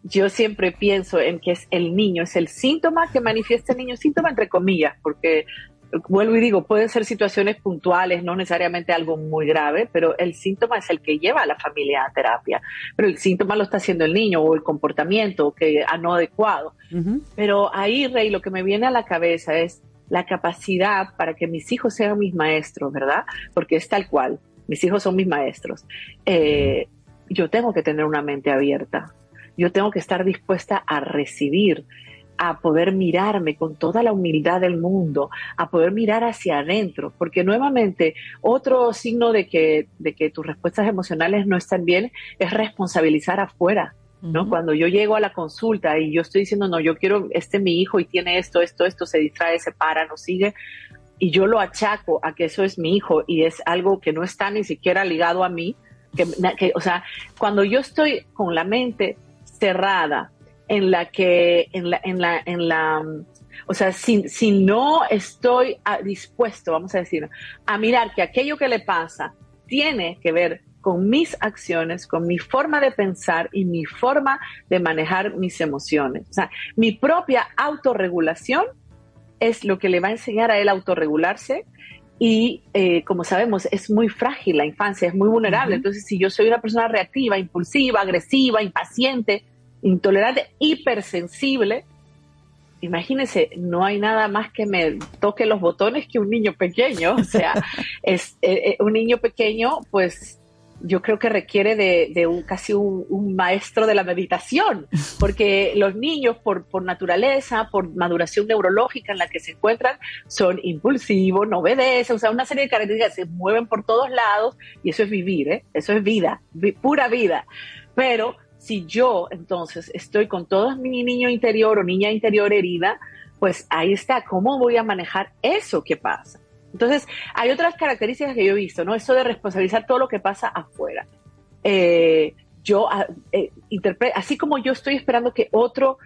Yo siempre pienso en que es el niño, es el síntoma que manifiesta el niño, síntoma entre comillas, porque vuelvo y digo, pueden ser situaciones puntuales, no necesariamente algo muy grave, pero el síntoma es el que lleva a la familia a terapia. Pero el síntoma lo está haciendo el niño o el comportamiento que a no adecuado. Pero ahí, Rey, lo que me viene a la cabeza es la capacidad para que mis hijos sean mis maestros, ¿verdad? Porque es tal cual, mis hijos son mis maestros. Eh, yo tengo que tener una mente abierta. Yo tengo que estar dispuesta a recibir a poder mirarme con toda la humildad del mundo, a poder mirar hacia adentro, porque nuevamente otro signo de que, de que tus respuestas emocionales no están bien es responsabilizar afuera. ¿no? Cuando yo llego a la consulta y yo estoy diciendo, no, yo quiero, este mi hijo y tiene esto, esto, esto, se distrae, se para, no sigue, y yo lo achaco a que eso es mi hijo y es algo que no está ni siquiera ligado a mí, que, que o sea, cuando yo estoy con la mente cerrada, en la que, en la, en la, en la, o sea, si, si no estoy ah, dispuesto, vamos a decir, a mirar que aquello que le pasa tiene que ver con mis acciones, con mi forma de pensar y mi forma de manejar mis emociones. O sea, mi propia autorregulación es lo que le va a enseñar a él a autorregularse y eh, como sabemos es muy frágil la infancia, es muy vulnerable. Entonces, si yo soy una persona reactiva, impulsiva, agresiva, impaciente, intolerante, hipersensible, imagínense, no hay nada más que me toque los botones que un niño pequeño. O sea, [laughs] es eh, eh, un niño pequeño, pues yo creo que requiere de, un, casi un, maestro de la meditación, porque los niños por, por naturaleza, por maduración neurológica en la que se encuentran, son impulsivos, no obedecen, o sea, una serie de características, se mueven por todos lados y eso es vivir, ¿eh? eso es vida, pura vida. Pero si yo entonces estoy con todo mi niño interior o niña interior herida, pues ahí está, ¿cómo voy a manejar eso que pasa? Entonces, hay otras características que yo he visto, ¿no? Eso de responsabilizar todo lo que pasa afuera. Eh, yo, ah, eh, así como yo estoy esperando que otro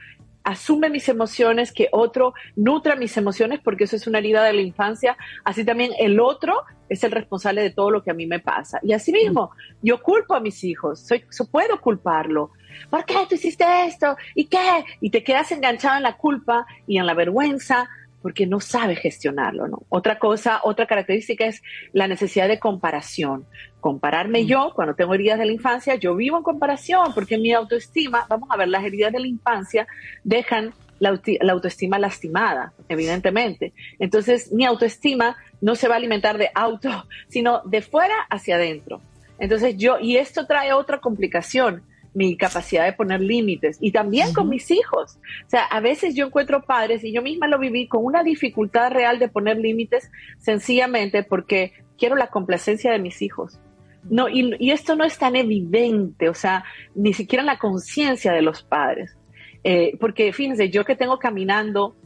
asume mis emociones, que otro nutra mis emociones, porque eso es una herida de la infancia, así también el otro es el responsable de todo lo que a mí me pasa. Y así mismo, yo culpo a mis hijos, soy, puedo culparlo. ¿Por qué tú hiciste esto? ¿Y qué? Y te quedas enganchado en la culpa y en la vergüenza porque no sabe gestionarlo, ¿no? Otra cosa, otra característica es la necesidad de comparación. Compararme mm. yo, cuando tengo heridas de la infancia, yo vivo en comparación, porque mi autoestima, vamos a ver, las heridas de la infancia dejan la, la, autoestima lastimada, evidentemente. Entonces, mi autoestima no se va a alimentar de auto, [laughs] sino de fuera hacia adentro. Entonces, yo, y esto trae otra complicación mi capacidad de poner límites y también con mis hijos. O sea, a veces yo encuentro padres y yo misma lo viví con una dificultad real de poner límites sencillamente porque quiero la complacencia de mis hijos. No, y, esto no es tan evidente, o sea, ni siquiera en la conciencia de los padres. Eh, porque fíjense, yo que tengo caminando,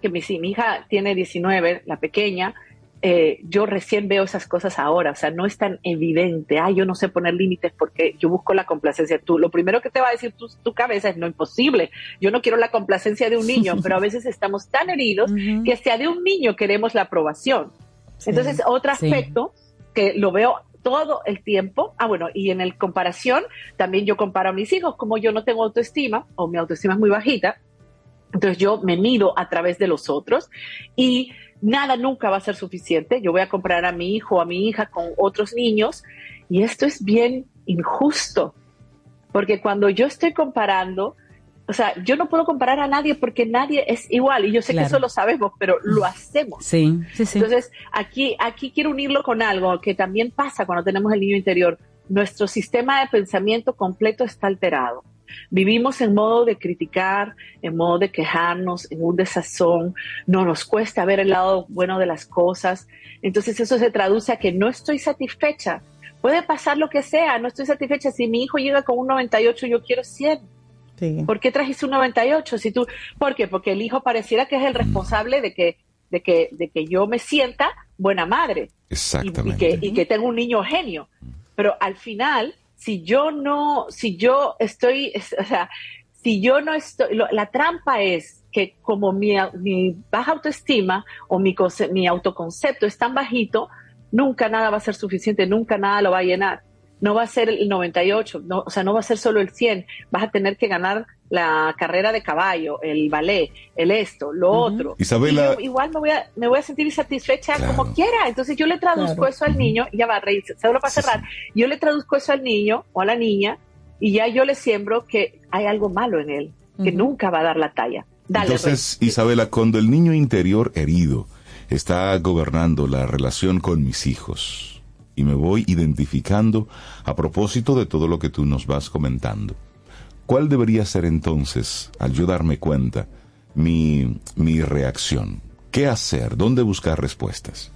que mi, mi hija tiene 19, la pequeña, eh, yo recién veo esas cosas ahora, o sea, no es tan evidente, ay, yo no sé poner límites porque yo busco la complacencia. Tú, lo primero que te va a decir tu, tu cabeza es, no, imposible, yo no quiero la complacencia de un niño, [laughs] pero a veces estamos tan heridos que sea de un niño queremos la aprobación. Entonces, otro aspecto que lo veo todo el tiempo, ah, bueno, y en el comparación, también yo comparo a mis hijos, como yo no tengo autoestima, o mi autoestima es muy bajita, entonces yo me mido a través de los otros y nada nunca va a ser suficiente. Yo voy a comprar a mi hijo o a mi hija con otros niños y esto es bien injusto, porque cuando yo estoy comparando, o sea, yo no puedo comparar a nadie porque nadie es igual y yo sé que eso lo sabemos, pero lo hacemos. Sí, sí, sí. Entonces, aquí, aquí quiero unirlo con algo que también pasa cuando tenemos el niño interior. Nuestro sistema de pensamiento completo está alterado. Vivimos en modo de criticar, en modo de quejarnos, en un desazón, no nos cuesta ver el lado bueno de las cosas. Entonces eso se traduce a que no estoy satisfecha. Puede pasar lo que sea, no estoy satisfecha. Si mi hijo llega con un 98, yo quiero 100. ¿Por qué trajiste un 98? Si tú, ¿Por qué? Porque el hijo pareciera que es el responsable de que, de que, de que yo me sienta buena madre. Exactamente. Y, que, y que tengo un niño genio. Pero al final, si yo no, si yo estoy, o sea, si yo no estoy, la trampa es que como mi, baja autoestima o mi, mi autoconcepto es tan bajito, nunca nada va a ser suficiente, nunca nada lo va a llenar no va a ser el 98, no, o sea, no va a ser solo el 100, vas a tener que ganar la carrera de caballo, el ballet, el esto, lo otro. Isabela. igual me voy, a, me voy a sentir insatisfecha como quiera. Entonces yo le traduzco eso al niño, ya va a reír, lo para cerrar. Yo le traduzco eso al niño o a la niña y ya yo le siembro que hay algo malo en él, que nunca va a dar la talla. Entonces, Isabela, cuando el niño interior herido está gobernando la relación con mis hijos, y me voy identificando a propósito de todo lo que tú nos vas comentando. ¿Cuál debería ser entonces, al yo darme cuenta, mi, mi reacción? ¿Qué hacer? ¿Dónde buscar respuestas?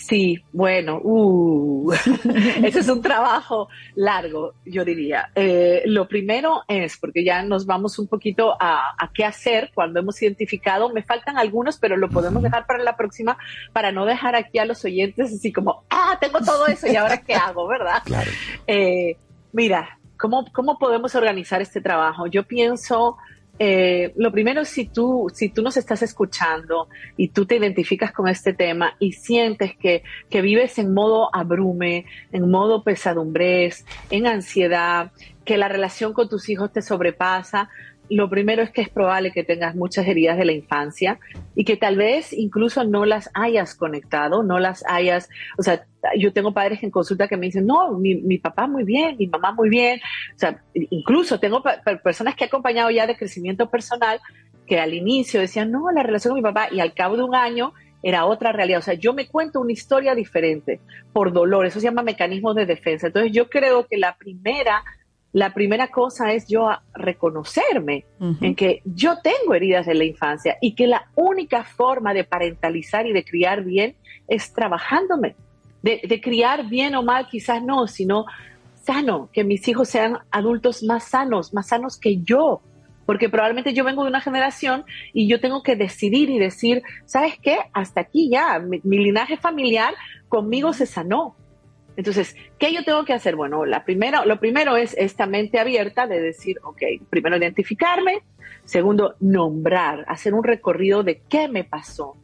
Sí, bueno, uh, [laughs] ese es un trabajo largo, yo diría. Eh, lo primero es, porque ya nos vamos un poquito a, qué hacer cuando hemos identificado, me faltan algunos, pero lo podemos dejar para la próxima, para no dejar aquí a los oyentes así como, ah, tengo todo eso y ahora qué hago, ¿verdad? Claro. Eh, mira, ¿cómo, ¿cómo podemos organizar este trabajo? Yo pienso eh, lo primero, si tú, si tú nos estás escuchando y tú te identificas con este tema y sientes que, que vives en modo abrume, en modo pesadumbres, en ansiedad, que la relación con tus hijos te sobrepasa, lo primero es que es probable que tengas muchas heridas de la infancia y que tal vez incluso no las hayas conectado, no las hayas, o sea, yo tengo padres en consulta que me dicen, no, mi, mi papá muy bien, mi mamá muy bien, o sea, incluso tengo personas que he acompañado ya de crecimiento personal que al inicio decían, no, la relación con mi papá y al cabo de un año era otra realidad. O sea, yo me cuento una historia diferente por dolor. Eso se llama mecanismo de defensa. Entonces, yo creo que la primera la primera cosa es yo reconocerme en que yo tengo heridas de la infancia y que la única forma de parentalizar y de criar bien es trabajándome. De, criar bien o mal, quizás no, sino sano que mis hijos sean adultos más sanos, más sanos que yo, porque probablemente yo vengo de una generación y yo tengo que decidir y decir, ¿sabes qué? Hasta aquí ya, mi, mi linaje familiar conmigo se sanó. Entonces, ¿qué yo tengo que hacer? Bueno, la primera, lo primero es esta mente abierta de decir, ok, primero identificarme, segundo, nombrar, hacer un recorrido de qué me pasó.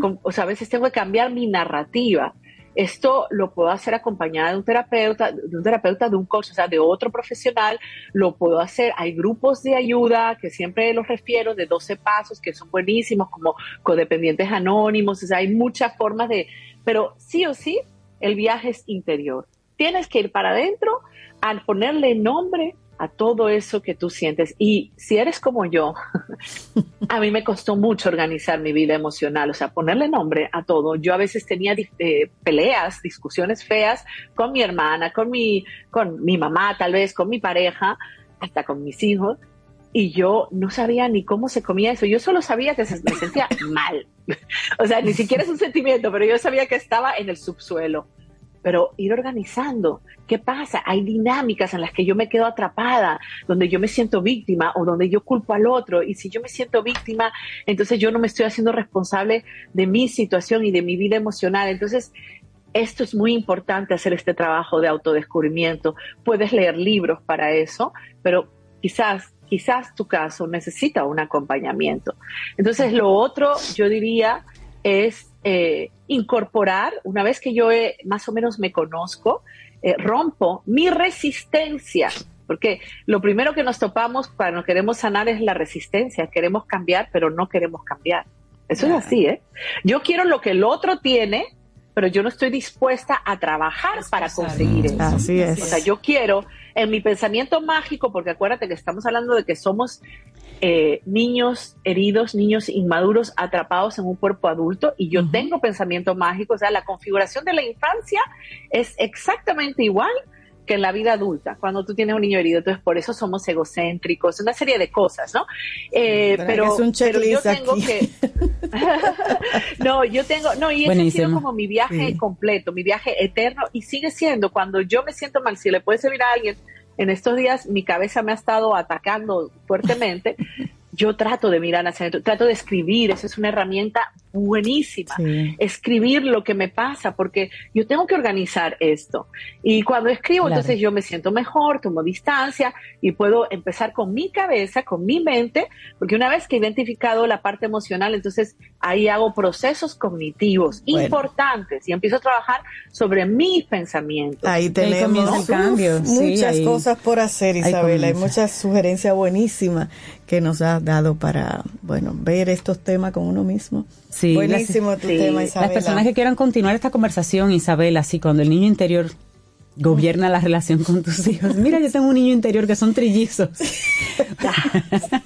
Con- o sea, a veces tengo que cambiar mi narrativa. Esto lo puedo hacer acompañada de un terapeuta, de un terapeuta, de un coach, o sea, de otro profesional. Lo puedo hacer. Hay grupos de ayuda que siempre los refiero, de 12 pasos, que son buenísimos, como codependientes anónimos. O sea, hay muchas formas de. Pero sí o sí, el viaje es interior. Tienes que ir para adentro al ponerle nombre a todo eso que tú sientes. Y si eres como yo, [laughs] a mí me costó mucho organizar mi vida emocional, o sea, ponerle nombre a todo. Yo a veces tenía eh, peleas, discusiones feas con mi hermana, con mi, con mi mamá, tal vez, con mi pareja, hasta con mis hijos. Y yo no sabía ni cómo se comía eso. Yo solo sabía que se- me sentía [laughs] mal. o sea, ni siquiera es un sentimiento, pero yo sabía que estaba en el subsuelo pero ir organizando. ¿Qué pasa? Hay dinámicas en las que yo me quedo atrapada, donde yo me siento víctima o donde yo culpo al otro. Y si yo me siento víctima, entonces yo no me estoy haciendo responsable de mi situación y de mi vida emocional. Entonces, esto es muy importante hacer este trabajo de autodescubrimiento. Puedes leer libros para eso, pero quizás, quizás tu caso necesita un acompañamiento. Entonces, lo otro, yo diría, es eh, incorporar, una vez que yo eh, más o menos me conozco, eh, rompo mi resistencia, porque lo primero que nos topamos cuando queremos sanar es la resistencia, queremos cambiar, pero no queremos cambiar. Eso es así, ¿eh? Yo quiero lo que el otro tiene, pero yo no estoy dispuesta a trabajar para conseguir eso. Así es. O sea, yo quiero, en mi pensamiento mágico, porque acuérdate que estamos hablando de que somos eh, niños heridos, niños inmaduros atrapados en un cuerpo adulto y yo tengo pensamiento mágico, o sea, la configuración de la infancia es exactamente igual que en la vida adulta, cuando tú tienes un niño herido. Entonces, por eso somos egocéntricos, una serie de cosas, ¿no? Eh, Pero pero, es un pero yo tengo aquí. que... [laughs] no, yo tengo... No, y ese ha sido como mi viaje Sí. completo, mi viaje eterno, y sigue siendo, cuando yo me siento mal, si le puede servir a alguien, en estos días mi cabeza me ha estado atacando fuertemente, [laughs] yo trato de mirar hacia adentro, trato de escribir, esa es una herramienta buenísima. Sí. Escribir lo que me pasa, porque yo tengo que organizar esto. Y cuando escribo, Claro. entonces yo me siento mejor, tomo distancia y puedo empezar con mi cabeza, con mi mente, porque una vez que he identificado la parte emocional, entonces ahí hago procesos cognitivos Bueno. importantes y empiezo a trabajar sobre mis pensamientos. Ahí tenemos comienza el cambio, uf, sí, muchas ahí- cosas por hacer, Isabela. Hay muchas sugerencias buenísimas que nos has dado para, bueno, ver estos temas con uno mismo. Sí, Buenísimo las- tu sí, tema, las Isabela. Las personas que quieran continuar esta conversación, Isabel, así cuando el niño interior gobierna la relación con tus hijos. Mira, yo tengo un niño interior que son trillizos. [laughs] [laughs]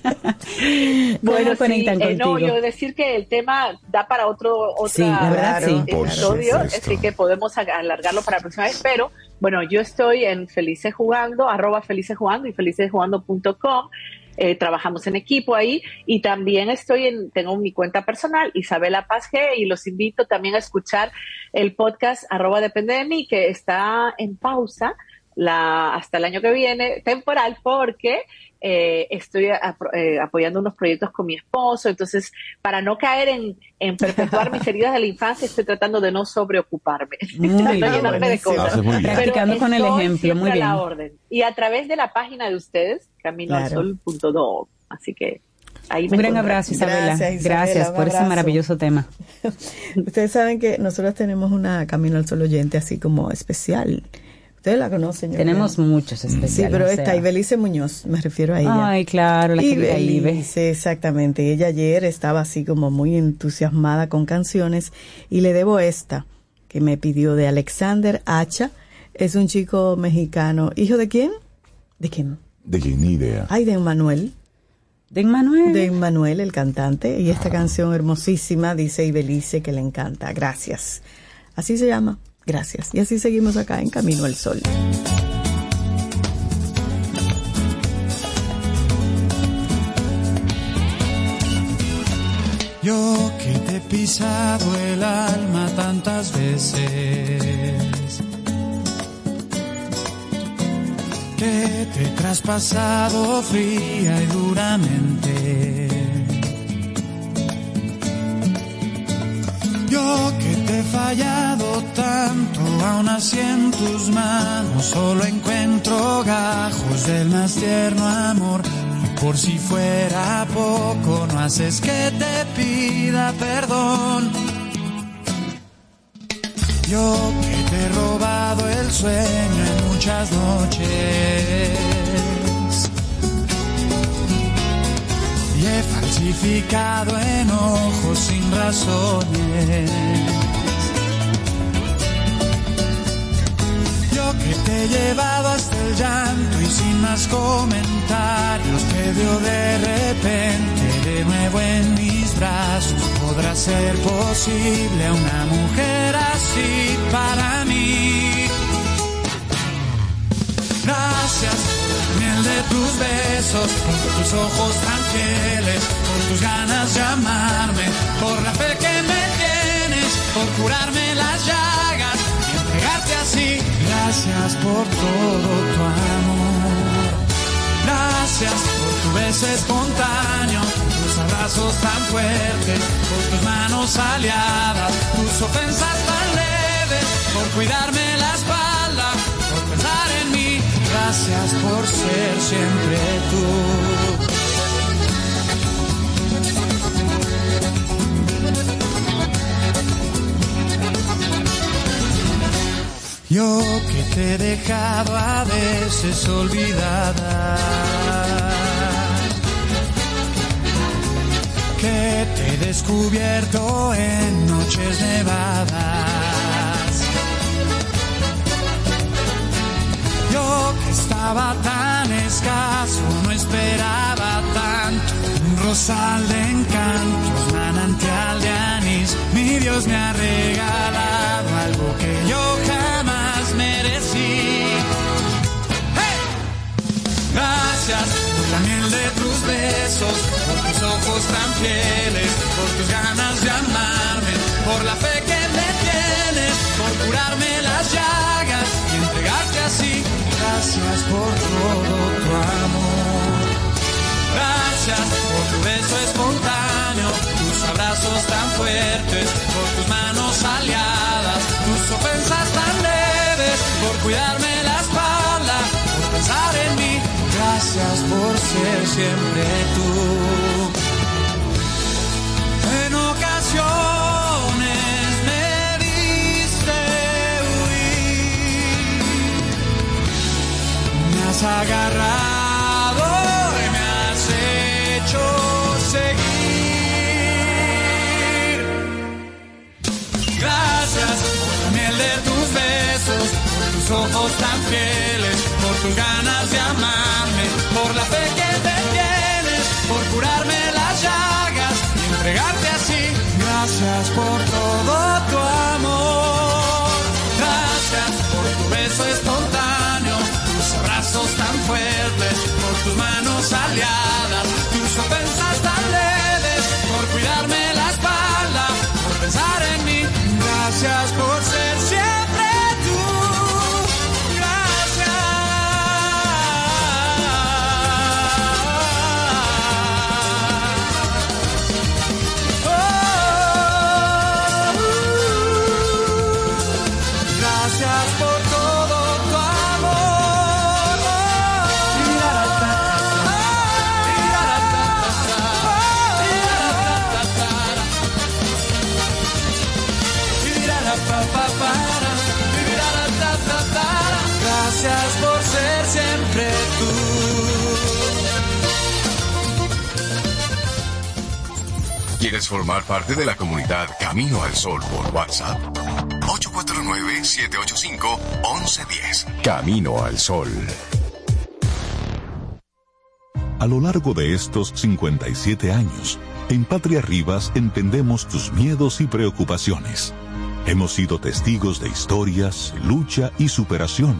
Bueno, ¿Cómo conectan eh, no, contigo? yo decir que el tema da para otro otra Sí, la verdad, Claro. sí. Por episodio, así que podemos alargarlo para la próxima vez, pero bueno, yo estoy en Felices Jugando, arroba Felices Jugando y felicesjugando.com. Eh, trabajamos en equipo ahí y también estoy en, tengo mi cuenta personal, Isabela Paz G, y los invito también a escuchar el podcast arroba depende de mí, que está en pausa la, hasta el año que viene, temporal, porque eh, estoy apro- eh, apoyando unos proyectos con mi esposo, entonces para no caer en, en perpetuar mis [laughs] heridas de la infancia, estoy tratando de no sobreocuparme, Muy [laughs] tratando de bien. llenarme de cosas. Practicando con el ejemplo, muy a la bien. orden. Y a través de la página de ustedes, caminoalsol.do. Así que ahí me Un gran abrazo, Isabela. Gracias, Gracias, Isabela, por ese maravilloso tema. [laughs] Ustedes saben que nosotros tenemos una Camino al Sol oyente así como especial. Ustedes la conocen. yo Tenemos creo. muchos especiales. Sí, pero o esta, sea. Ibelice Muñoz, me refiero a ella. Ay, claro, la querida Ibe. Ibelice, exactamente. Ella ayer estaba así como muy entusiasmada con canciones y le debo esta que me pidió de Alexander Hacha. Es un chico mexicano. ¿Hijo de quién? ¿De quién? De que ni idea. Ay, de Manuel. De Manuel. De Manuel, el cantante. Y esta canción hermosísima dice Ibelice que le encanta. Gracias. Así se llama. Gracias. Y así seguimos acá en Camino al Sol. Yo que te he pisado el alma tantas veces. que te he traspasado fría y duramente. Yo que te he fallado tanto, aún así en tus manos solo encuentro gajos del más tierno amor. Y por si fuera poco, no haces que te pida perdón. Yo que te he robado el sueño en muchas noches. He falsificado enojos sin razones. Yo que te he llevado hasta el llanto y sin más comentarios te veo de repente de nuevo en mis brazos. ¿Podrá ser posible una mujer así para mí? Gracias miel de tus besos, por tus ojos tan fieles, por tus ganas de amarme, por la fe que me tienes, por curarme las llagas y entregarte así. Gracias por todo tu amor. Gracias por tu beso espontáneo, tus abrazos tan fuertes, por tus manos aliadas, tus ofensas tan leves, por cuidarme la espalda, Gracias por ser siempre tú. Yo que te he dejado a veces olvidada. Que te he descubierto en noches nevadas. Tan escaso, no esperaba tanto. Un rosal de encantos, manantial de anís. Mi Dios me ha regalado algo que yo jamás merecí. Gracias por la miel de tus besos, por tus ojos tan fieles, por tus ganas de amarme, por la fe que me tienes, por curarme las llagas Gracias por todo tu amor. Gracias por tu beso espontáneo, tus abrazos tan fuertes, por tus manos aliadas, tus ofensas tan leves, por cuidarme la espalda, por pensar en mí. Gracias por ser siempre tú. Agarrado y me has hecho seguir. Gracias por la miel de tus besos, por tus ojos tan fieles, por tus ganas de amarme, por la fe que te tienes, por curarme las llagas y entregarte así. Gracias por todo tu amor. Gracias por tu beso espontáneo, por tus manos aliadas, tus ofensas tan leves, por cuidarme la espalda, por pensar en mí. Gracias por ser ¿Quieres formar parte de la comunidad Camino al Sol por WhatsApp? 849-785-1110. Camino al Sol. A lo largo de estos 57 años, en Patria Rivas entendemos tus miedos y preocupaciones. Hemos sido testigos de historias, lucha y superación,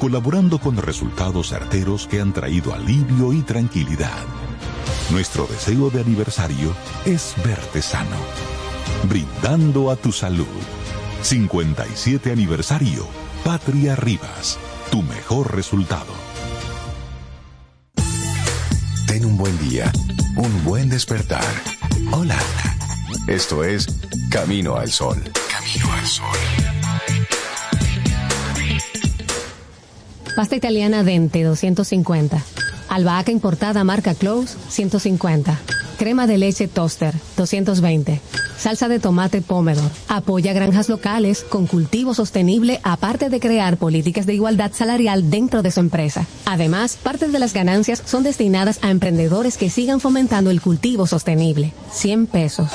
colaborando con resultados certeros que han traído alivio y tranquilidad. Nuestro deseo de aniversario es verte sano, brindando a tu salud. 57 aniversario, Patria Rivas, tu mejor resultado. Ten un buen día, un buen despertar. Hola. Esto es Camino al Sol. Camino al Sol. Pasta italiana Dente 250. Albahaca importada marca Close 150. Crema de leche Toaster 220. Salsa de tomate Pomodoro. Apoya granjas locales con cultivo sostenible aparte de crear políticas de igualdad salarial dentro de su empresa. Además, parte de las ganancias son destinadas a emprendedores que sigan fomentando el cultivo sostenible. 100 pesos.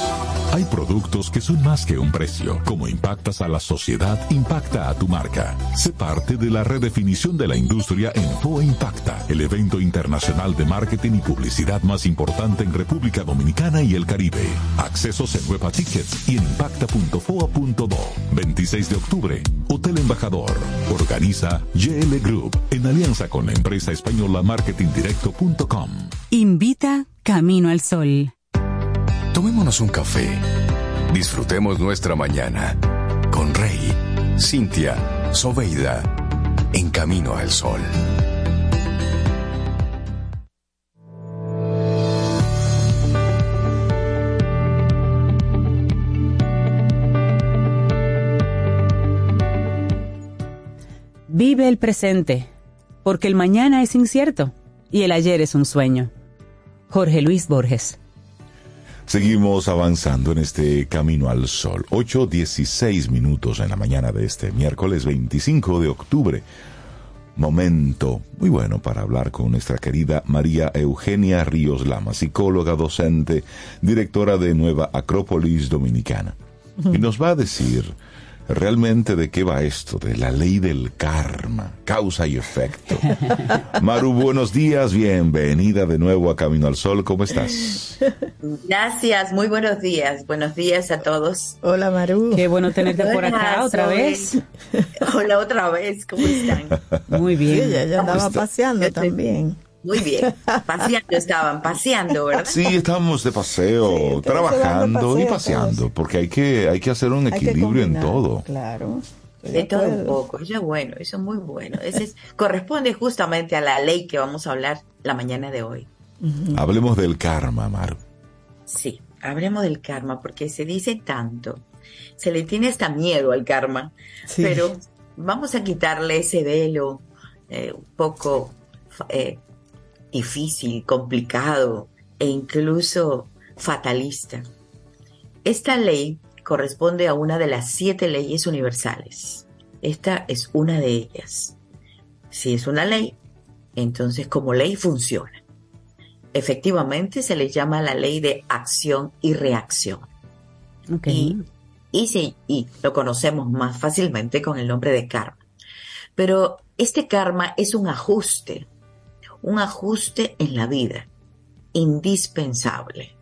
Hay productos que son más que un precio. Como impactas a la sociedad, impacta a tu marca. Sé parte de la redefinición de la industria en FOA Impacta, el evento internacional de marketing y publicidad más importante en República Dominicana y el Caribe. Accesos en Huepa Tickets y en impacta.foa.do. 26 de octubre, Hotel Embajador. Organiza GL Group en alianza con la empresa española marketingdirecto.com. Invita Camino al Sol. Tomémonos un café. Disfrutemos nuestra mañana con Rey, Cintia, Soveida, en camino al sol. Vive el presente, porque el mañana es incierto y el ayer es un sueño. Jorge Luis Borges. Seguimos avanzando en este camino al sol. 8.16 minutos en la mañana de este miércoles 25 de octubre. Momento muy bueno para hablar con nuestra querida María Eugenia Ríos Lama, psicóloga, docente, directora de Nueva Acrópolis Dominicana. Y nos va a decir realmente de qué va esto, de la ley del karma, causa y efecto. [laughs] Maru, buenos días, bienvenida de nuevo a Camino al Sol, ¿cómo estás? Gracias, muy buenos días, buenos días a todos. Hola Maru. Qué bueno tenerte por acá Hola, otra vez. [laughs] Hola otra vez, ¿cómo están? Muy bien. Sí, ella andaba paseando también. Muy bien, paseando estaban, paseando, ¿verdad? Sí, estamos de paseo, trabajando y paseando, porque hay que, hay que hacer un equilibrio en todo. Claro. De todo un poco, eso es bueno, eso es muy bueno. Ese es- corresponde justamente a la ley que vamos a hablar la mañana de hoy. Hablemos del karma, Maru. Sí, hablemos del karma, porque se dice tanto, se le tiene hasta miedo al karma, Sí. pero vamos a quitarle ese velo eh, un poco eh, difícil, complicado e incluso fatalista. Esta ley corresponde a una de las siete leyes universales. Esta es una de ellas. Si es una ley, entonces como ley funciona. Efectivamente se le llama la ley de acción y reacción. Y, y, sí, y lo conocemos más fácilmente con el nombre de karma. Pero este karma es un ajuste, un ajuste en la vida, indispensable.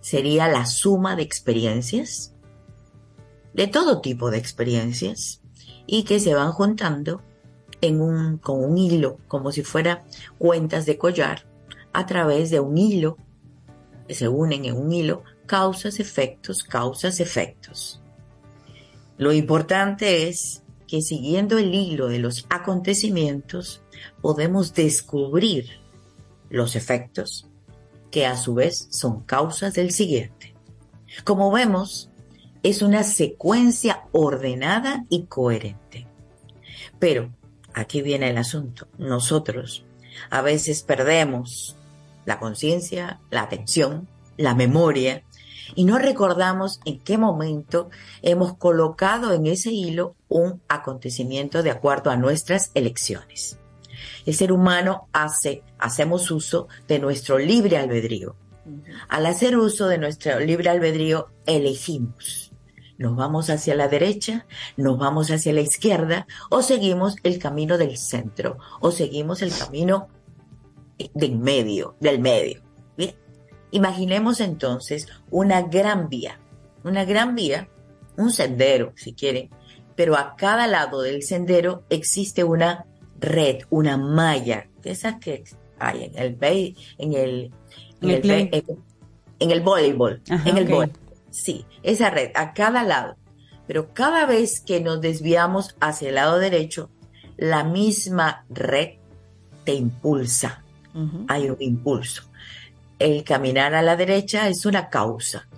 Sería la suma de experiencias, de todo tipo de experiencias, y que se van juntando en un, con un hilo, como si fuera cuentas de collar, a través de un hilo, se unen en un hilo, causas, efectos, causas, efectos. Lo importante es que siguiendo el hilo de los acontecimientos podemos descubrir los efectos que a su vez son causas del siguiente. Como vemos, es una secuencia ordenada y coherente. Pero aquí viene el asunto. Nosotros a veces perdemos la conciencia, la atención, la memoria y no recordamos en qué momento hemos colocado en ese hilo un acontecimiento de acuerdo a nuestras elecciones. El ser humano hace, hacemos uso de nuestro libre albedrío. Al hacer uso de nuestro libre albedrío, elegimos. Nos vamos hacia la derecha, nos vamos hacia la izquierda, o seguimos el camino del centro, o seguimos el camino del medio, del medio. Bien. Imaginemos entonces una gran vía, una gran vía, un sendero, si quieren, pero a cada lado del sendero existe una red, una malla, de esas que hay en el en el en En el el, play. be- en- en el voleibol, Ajá, en el voleibol. Sí, esa red a cada lado. Pero cada vez que nos desviamos hacia el lado derecho, la misma red te impulsa, hay un impulso. El caminar a la derecha es una causa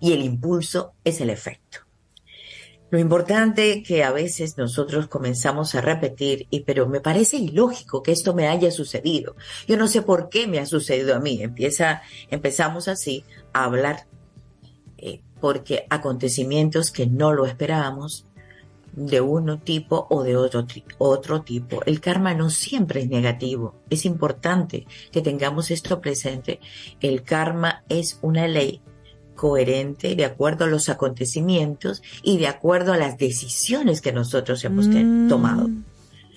y el impulso es el efecto. Lo importante que a veces nosotros comenzamos a repetir, y pero me parece ilógico que esto me haya sucedido. Yo no sé por qué me ha sucedido a mí. Empieza, empezamos así a hablar eh, porque acontecimientos que no lo esperábamos de uno tipo o de otro, otro tipo. El karma no siempre es negativo. Es importante que tengamos esto presente. El karma es una ley coherente de acuerdo a los acontecimientos y de acuerdo a las decisiones que nosotros hemos Mm. tomado.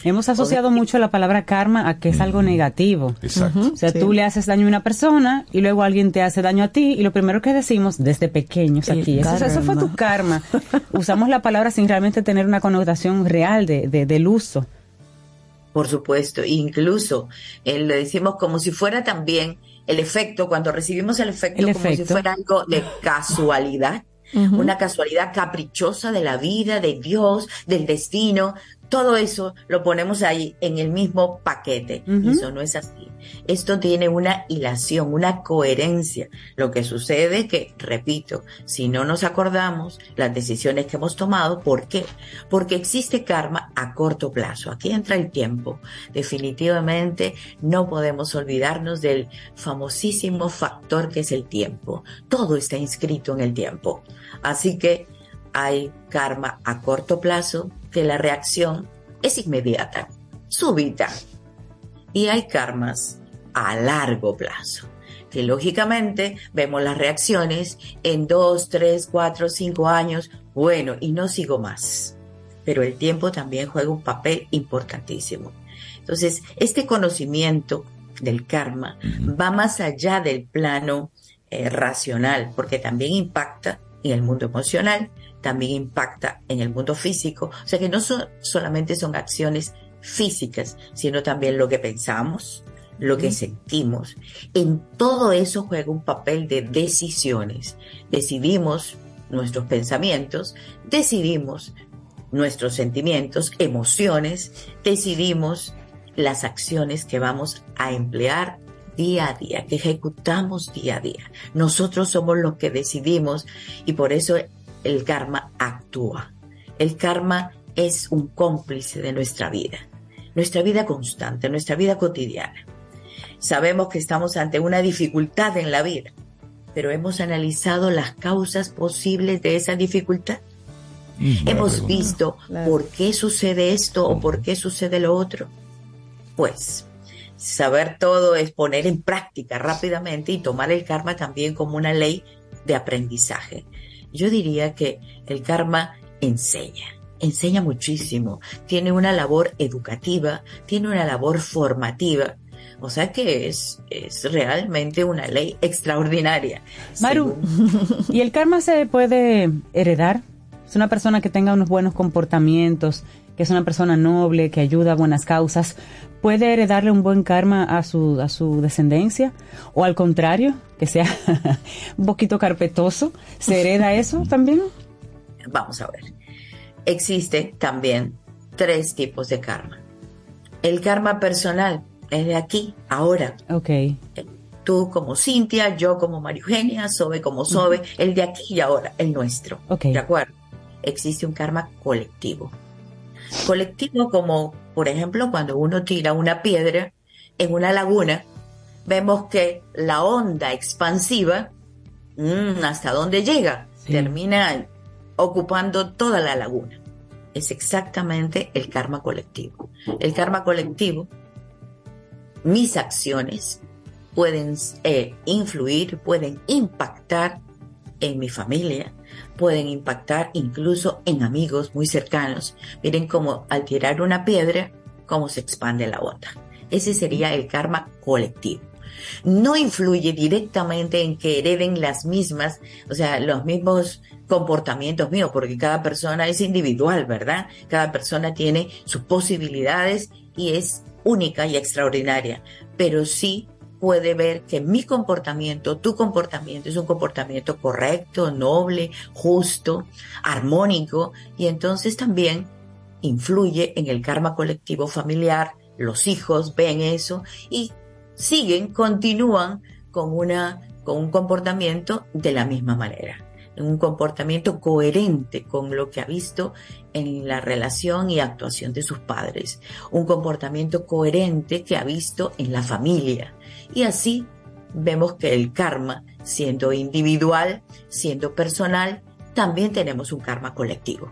Hemos asociado mucho la palabra karma a que es algo negativo. Exacto. O sea, Sí. tú le haces daño a una persona y luego alguien te hace daño a ti y lo primero que decimos desde pequeños El aquí, eso, eso fue tu karma. [laughs] Usamos la palabra sin realmente tener una connotación real de, de- del uso. Por supuesto, incluso eh, lo decimos como si fuera también el efecto, cuando recibimos el efecto, El como si fuera algo de casualidad, una casualidad caprichosa de la vida, de Dios, del destino. Todo eso lo ponemos ahí en el mismo paquete. Eso no es así. Esto tiene una hilación, una coherencia. Lo que sucede que, repito, si no nos acordamos las decisiones que hemos tomado, ¿por qué? Porque existe karma a corto plazo. Aquí entra el tiempo. Definitivamente no podemos olvidarnos del famosísimo factor que es el tiempo. Todo está inscrito en el tiempo. Así que hay karma a corto plazo que la reacción es inmediata, súbita. Y hay karmas a largo plazo, que lógicamente vemos las reacciones en dos, tres, cuatro, cinco años, bueno, y no sigo más. Pero el tiempo también juega un papel importantísimo. Entonces, este conocimiento del karma va más allá del plano eh, racional, porque también impacta en el mundo emocional, también impacta en el mundo físico. O sea que no son, solamente son acciones físicas, sino también lo que pensamos, lo que sentimos. En todo eso juega un papel de decisiones. Decidimos nuestros pensamientos, decidimos nuestros sentimientos, emociones, decidimos las acciones que vamos a emplear día a día, que ejecutamos día a día. Nosotros somos los que decidimos y por eso el karma actúa. El karma es un cómplice de nuestra vida, nuestra vida constante, nuestra vida cotidiana. Sabemos que estamos ante una dificultad en la vida, pero hemos analizado las causas posibles de esa dificultad. Hemos visto por qué sucede esto o por qué sucede lo otro. Pues saber todo es poner en práctica rápidamente y tomar el karma también como una ley de aprendizaje. Yo diría que el karma enseña, enseña muchísimo, tiene una labor educativa, tiene una labor formativa. O sea que es, es realmente una ley extraordinaria. Maru, [laughs] [laughs] ¿y el karma se puede heredar? Es una persona que tenga unos buenos comportamientos, que es una persona noble, que ayuda a buenas causas, ¿puede heredarle un buen karma a su, a su descendencia? ¿O al contrario, que sea [laughs] un poquito carpetoso? ¿Se hereda eso también? Vamos a ver. Existe también tres tipos de karma. El karma personal es de aquí, ahora. Ok. Tú como Cintia, yo como María Eugenia, Sobe como Sobe, el de aquí y ahora, el nuestro. Ok. ¿De acuerdo? Existe un karma colectivo. Colectivo como, por ejemplo, cuando uno tira una piedra en una laguna, vemos que la onda expansiva, mm, ¿hasta dónde llega? Termina ocupando toda la laguna. Es exactamente el karma colectivo. El karma colectivo, mis acciones pueden eh, influir, pueden impactar en mi familia, pueden impactar incluso en amigos muy cercanos. Miren cómo al tirar una piedra, cómo se expande la onda. Ese sería el karma colectivo. No influye directamente en que hereden las mismas, o sea, los mismos comportamientos míos, porque cada persona es individual, ¿verdad? Cada persona tiene sus posibilidades y es única y extraordinaria, pero sí puede ver que mi comportamiento, tu comportamiento es un comportamiento correcto, noble, justo, armónico y entonces también influye en el karma colectivo familiar, los hijos ven eso y siguen, continúan con una con un comportamiento de la misma manera, un comportamiento coherente con lo que ha visto en la relación y actuación de sus padres, un comportamiento coherente que ha visto en la familia. Y así vemos que el karma, siendo individual, siendo personal, también tenemos un karma colectivo.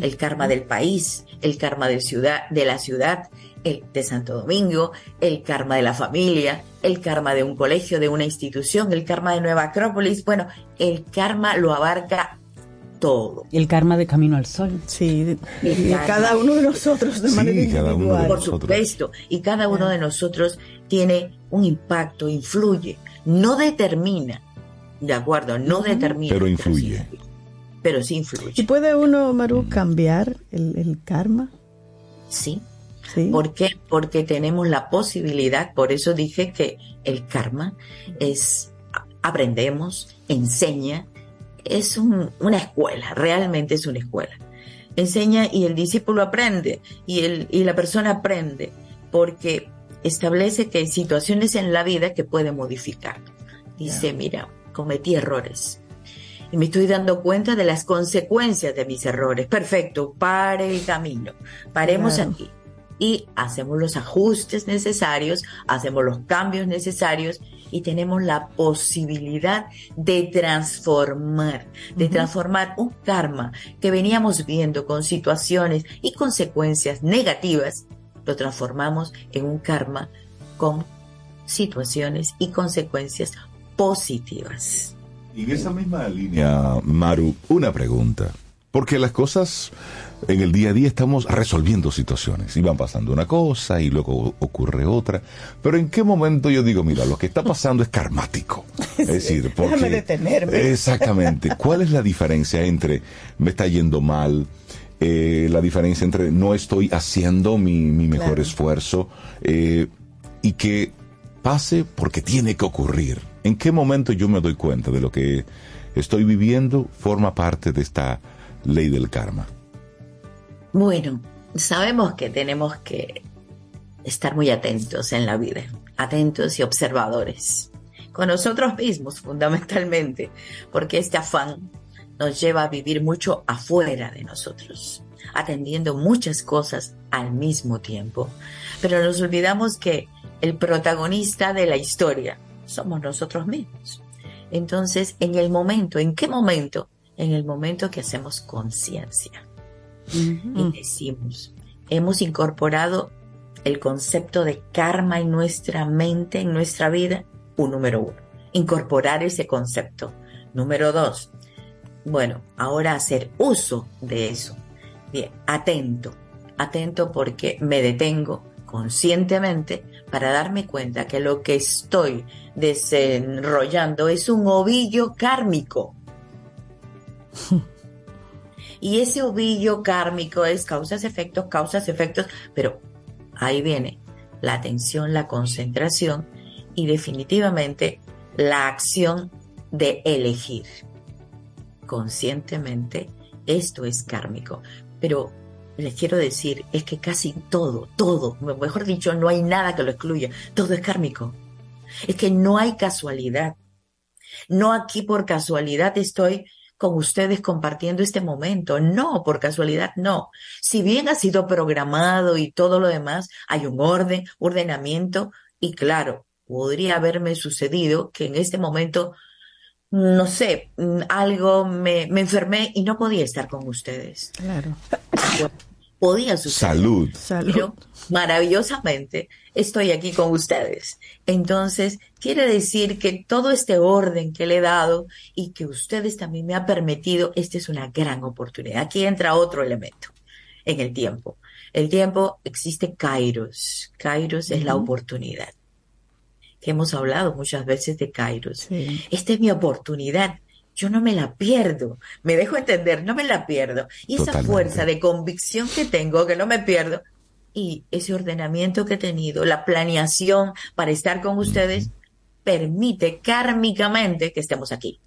El karma del país, el karma de, ciudad, de la ciudad, el de Santo Domingo, el karma de la familia, el karma de un colegio, de una institución, el karma de Nueva Acrópolis. Bueno, el karma lo abarca todo. El karma de Camino al Sol. Sí, y cada uno de nosotros de manera individual. Por supuesto, y cada uno de nosotros tiene un impacto, influye, no determina, de acuerdo, no determina. Pero influye. Pero sí influye. ¿Y puede uno, Maru, cambiar el, el karma? Sí, ¿Por qué? Porque tenemos la posibilidad, por eso dije que el karma es, aprendemos, enseña, es una escuela, realmente es una escuela. Enseña y el discípulo aprende y, el, y la persona aprende porque establece que hay situaciones en la vida que puede modificar. Dice, mira, cometí errores, y me estoy dando cuenta de las consecuencias de mis errores. Perfecto, pare el camino, paremos aquí y hacemos los ajustes necesarios, hacemos los cambios necesarios y tenemos la posibilidad de transformar, de transformar un karma que veníamos viendo con situaciones y consecuencias negativas, lo transformamos en un karma con situaciones y consecuencias positivas. Y en esa misma línea, Maru, una pregunta. Porque las cosas en el día a día estamos resolviendo situaciones y van pasando una cosa y luego ocurre otra. Pero en qué momento yo digo, mira, lo que está pasando es karmático. [laughs] Es decir, porque. Déjame detenerme. [laughs] Exactamente. ¿Cuál es la diferencia entre me está yendo mal? Eh, la diferencia entre no estoy haciendo mi, mi mejor Claro. esfuerzo eh, y que pase porque tiene que ocurrir. ¿En qué momento yo me doy cuenta de lo que estoy viviendo forma parte de esta ley del karma? Bueno, sabemos que tenemos que estar muy atentos en la vida, atentos y observadores, con nosotros mismos fundamentalmente, porque este afán nos lleva a vivir mucho afuera de nosotros, atendiendo muchas cosas al mismo tiempo. Pero nos olvidamos que el protagonista de la historia somos nosotros mismos. Entonces, en el momento, ¿en qué momento? En el momento que hacemos conciencia y decimos, hemos incorporado el concepto de karma en nuestra mente, en nuestra vida, un número uno. Incorporar ese concepto. Número dos, bueno, ahora hacer uso de eso. Bien, atento, atento porque me detengo conscientemente para darme cuenta que lo que estoy desenrollando es un ovillo kármico. [laughs] Y ese ovillo kármico es causas, efectos, causas, efectos, pero ahí viene la atención, la concentración y definitivamente la acción de elegir conscientemente esto es kármico. Pero les quiero decir, es que casi todo, todo, mejor dicho, no hay nada que lo excluya, todo es kármico. Es que no hay casualidad. No aquí por casualidad estoy con ustedes compartiendo este momento. No, por casualidad no. Si bien ha sido programado y todo lo demás, hay un orden, ordenamiento y claro, podría haberme sucedido que en este momento, no sé, mm, algo me, me enfermé y no podía estar con ustedes. Claro. Podía suceder. Salud. Pero maravillosamente estoy aquí con ustedes. Entonces, quiere decir que todo este orden que le he dado y que ustedes también me han permitido, esta es una gran oportunidad. Aquí entra otro elemento en el tiempo. El tiempo existe Kairos. Kairos es la oportunidad. Que hemos hablado muchas veces de Kairos. Esta es mi oportunidad. Yo no me la pierdo. Me dejo entender, no me la pierdo. Y esa fuerza de convicción que tengo, que no me pierdo, y ese ordenamiento que he tenido, la planeación para estar con ustedes, permite kármicamente que estemos aquí.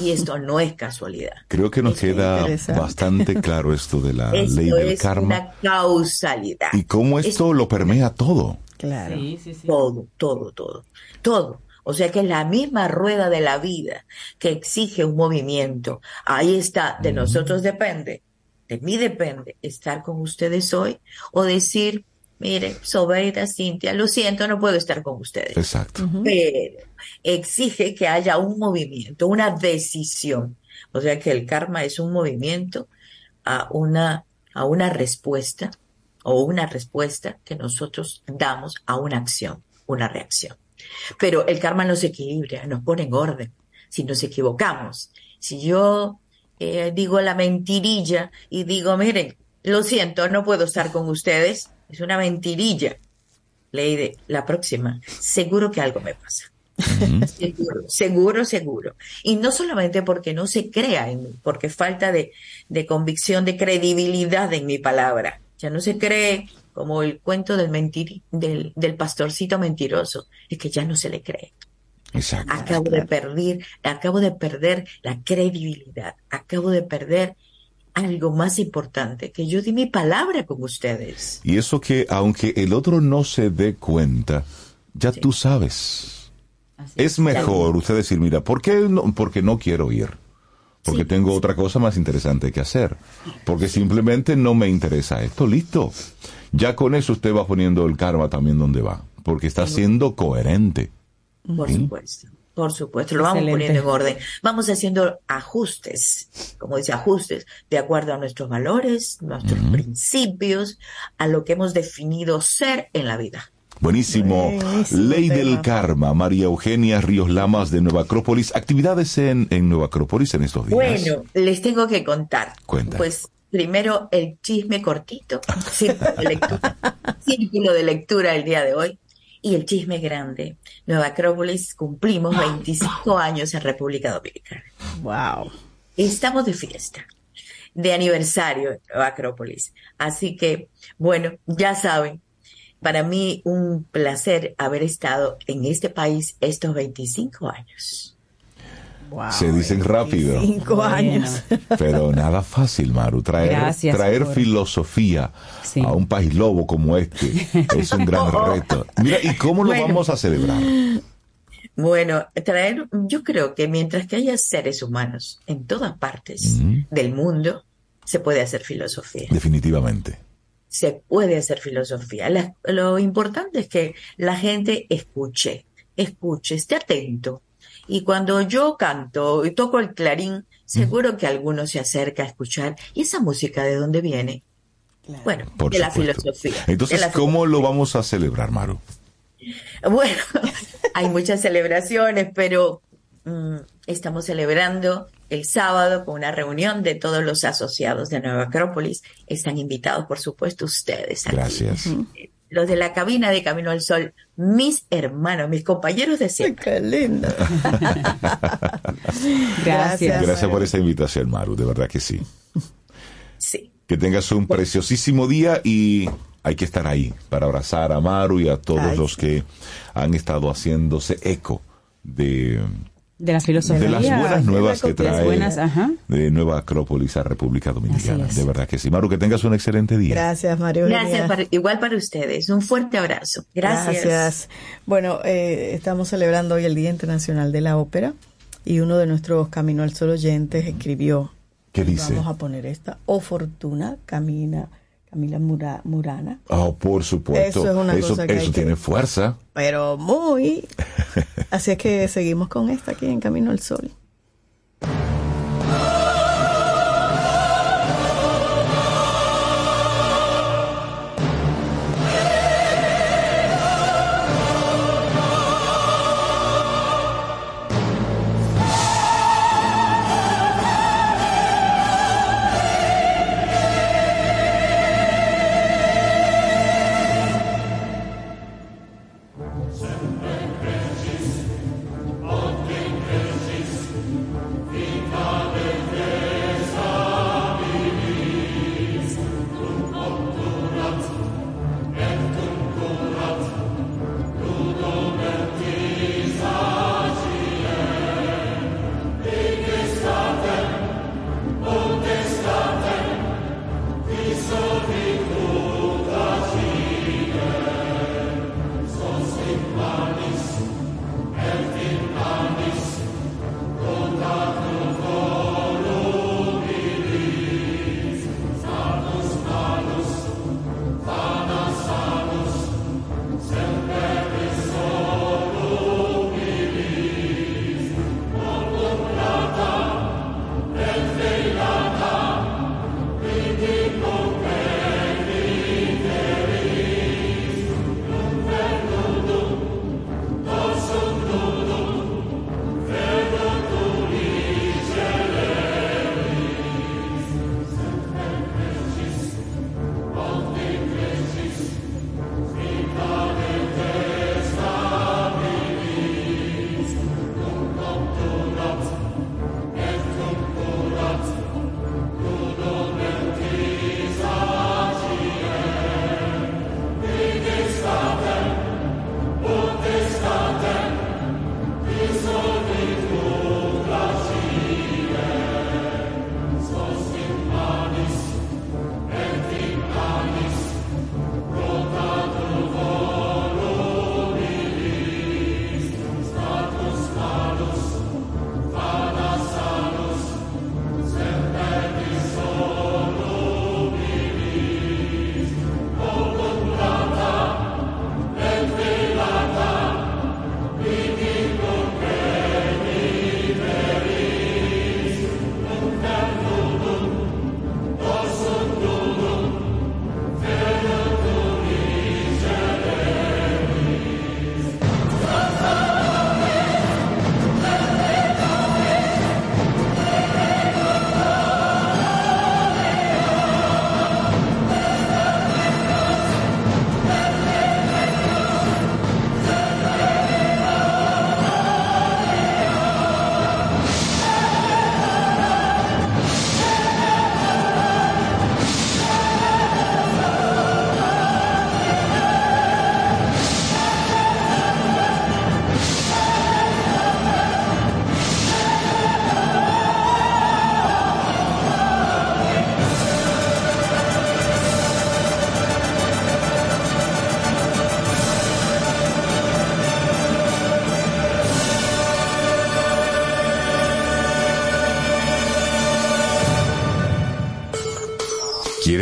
Y esto no es casualidad. Creo que nos queda bastante claro esto de la [laughs] Esto ley del es karma una causalidad. y cómo esto lo permea todo. Claro. Sí, sí, sí. Todo, todo, todo, todo. O sea que es la misma rueda de la vida que exige un movimiento. Ahí está, de nosotros depende, de mí depende estar con ustedes hoy o decir, mire, Sobeida, Cintia, lo siento, no puedo estar con ustedes. Exacto. Pero exige que haya un movimiento, una decisión. O sea que el karma es un movimiento a una, a una respuesta o una respuesta que nosotros damos a una acción, una reacción. Pero el karma nos equilibra, nos pone en orden. Si nos equivocamos, si yo eh, digo la mentirilla y digo, miren, lo siento, no puedo estar con ustedes, es una mentirilla. Leide, la próxima, seguro que algo me pasa. [laughs] Seguro, seguro, seguro. Y no solamente porque no se crea en mí, porque falta de, de convicción, de credibilidad en mi palabra. Ya no se cree como el cuento del, mentir, del, del pastorcito mentiroso, es que ya no se le cree. Exacto. Acabo de perder, acabo de perder la credibilidad, acabo de perder algo más importante, que yo di mi palabra con ustedes. Y eso que aunque el otro no se dé cuenta, ya tú sabes. Es mejor usted decir, mira, ¿por qué no? Porque no quiero ir. Porque tengo otra cosa más interesante que hacer. Porque simplemente no me interesa esto. Listo. Ya con eso usted va poniendo el karma también donde va. Porque está siendo coherente. Por supuesto, por supuesto, lo vamos poniendo en orden. Vamos haciendo ajustes, como dice, ajustes, de acuerdo a nuestros valores, nuestros principios, a lo que hemos definido ser en la vida. Buenísimo. Buenísimo Ley del. Karma, María Eugenia Ríos Lamas de Nueva Acrópolis. Actividades en, en Nueva Acrópolis en estos días. Bueno, les tengo que contar. Cuenta. Pues primero el chisme cortito, [laughs] círculo de lectura, círculo de lectura el día de hoy, y el chisme grande. Nueva Acrópolis cumplimos 25 años en República Dominicana. Wow. Estamos de fiesta, de aniversario en Nueva Acrópolis. Así que, bueno, ya saben, para mí un placer haber estado en este país estos 25 años. Wow. Se dicen rápido. Cinco años. [laughs] Pero nada fácil, Maru. Traer, Gracias traer por- filosofía a un país lobo como este [laughs] es un gran reto. Mira, ¿y cómo lo Bueno. vamos a celebrar? Bueno, traer, yo creo que mientras que haya seres humanos en todas partes del mundo, se puede hacer filosofía. Definitivamente. se puede hacer filosofía. La- lo importante es que la gente escuche, escuche, esté atento. Y cuando yo canto y toco el clarín, seguro que alguno se acerca a escuchar. ¿Y esa música de dónde viene? Bueno, Por de la filosofía. Entonces, de la ¿cómo lo vamos a celebrar, Maru? Bueno, [laughs] hay muchas celebraciones, pero mm, estamos celebrando el sábado con una reunión de todos los asociados de Nueva Acrópolis. Están invitados, por supuesto, ustedes. aquí. Gracias. Los de la cabina de Camino al Sol, mis hermanos, mis compañeros de siempre. Qué lindo. [laughs] Gracias. Gracias por esa invitación, Maru. De verdad que sí. Sí. Que tengas un preciosísimo día y hay que estar ahí para abrazar a Maru y a todos Ay, los que han estado haciéndose eco de, De la filosofía. de las buenas nuevas que trae buenas, ajá. de Nueva Acrópolis a República Dominicana. De verdad que sí. Maru, que tengas un excelente día. Gracias, Mario. Gracias, para- igual para ustedes. Un fuerte abrazo. Gracias. Gracias. Bueno, eh, estamos celebrando hoy el Día Internacional de la Ópera y uno de nuestros Camino al Sol oyentes escribió. ¿Qué dice? Vamos a poner esta. O Fortuna, Camina, Camila Mura- Murana. Oh, por supuesto. Eso es una eso cosa que eso que- tiene fuerza. Pero muy. Así es que seguimos con esta aquí en Camino al Sol.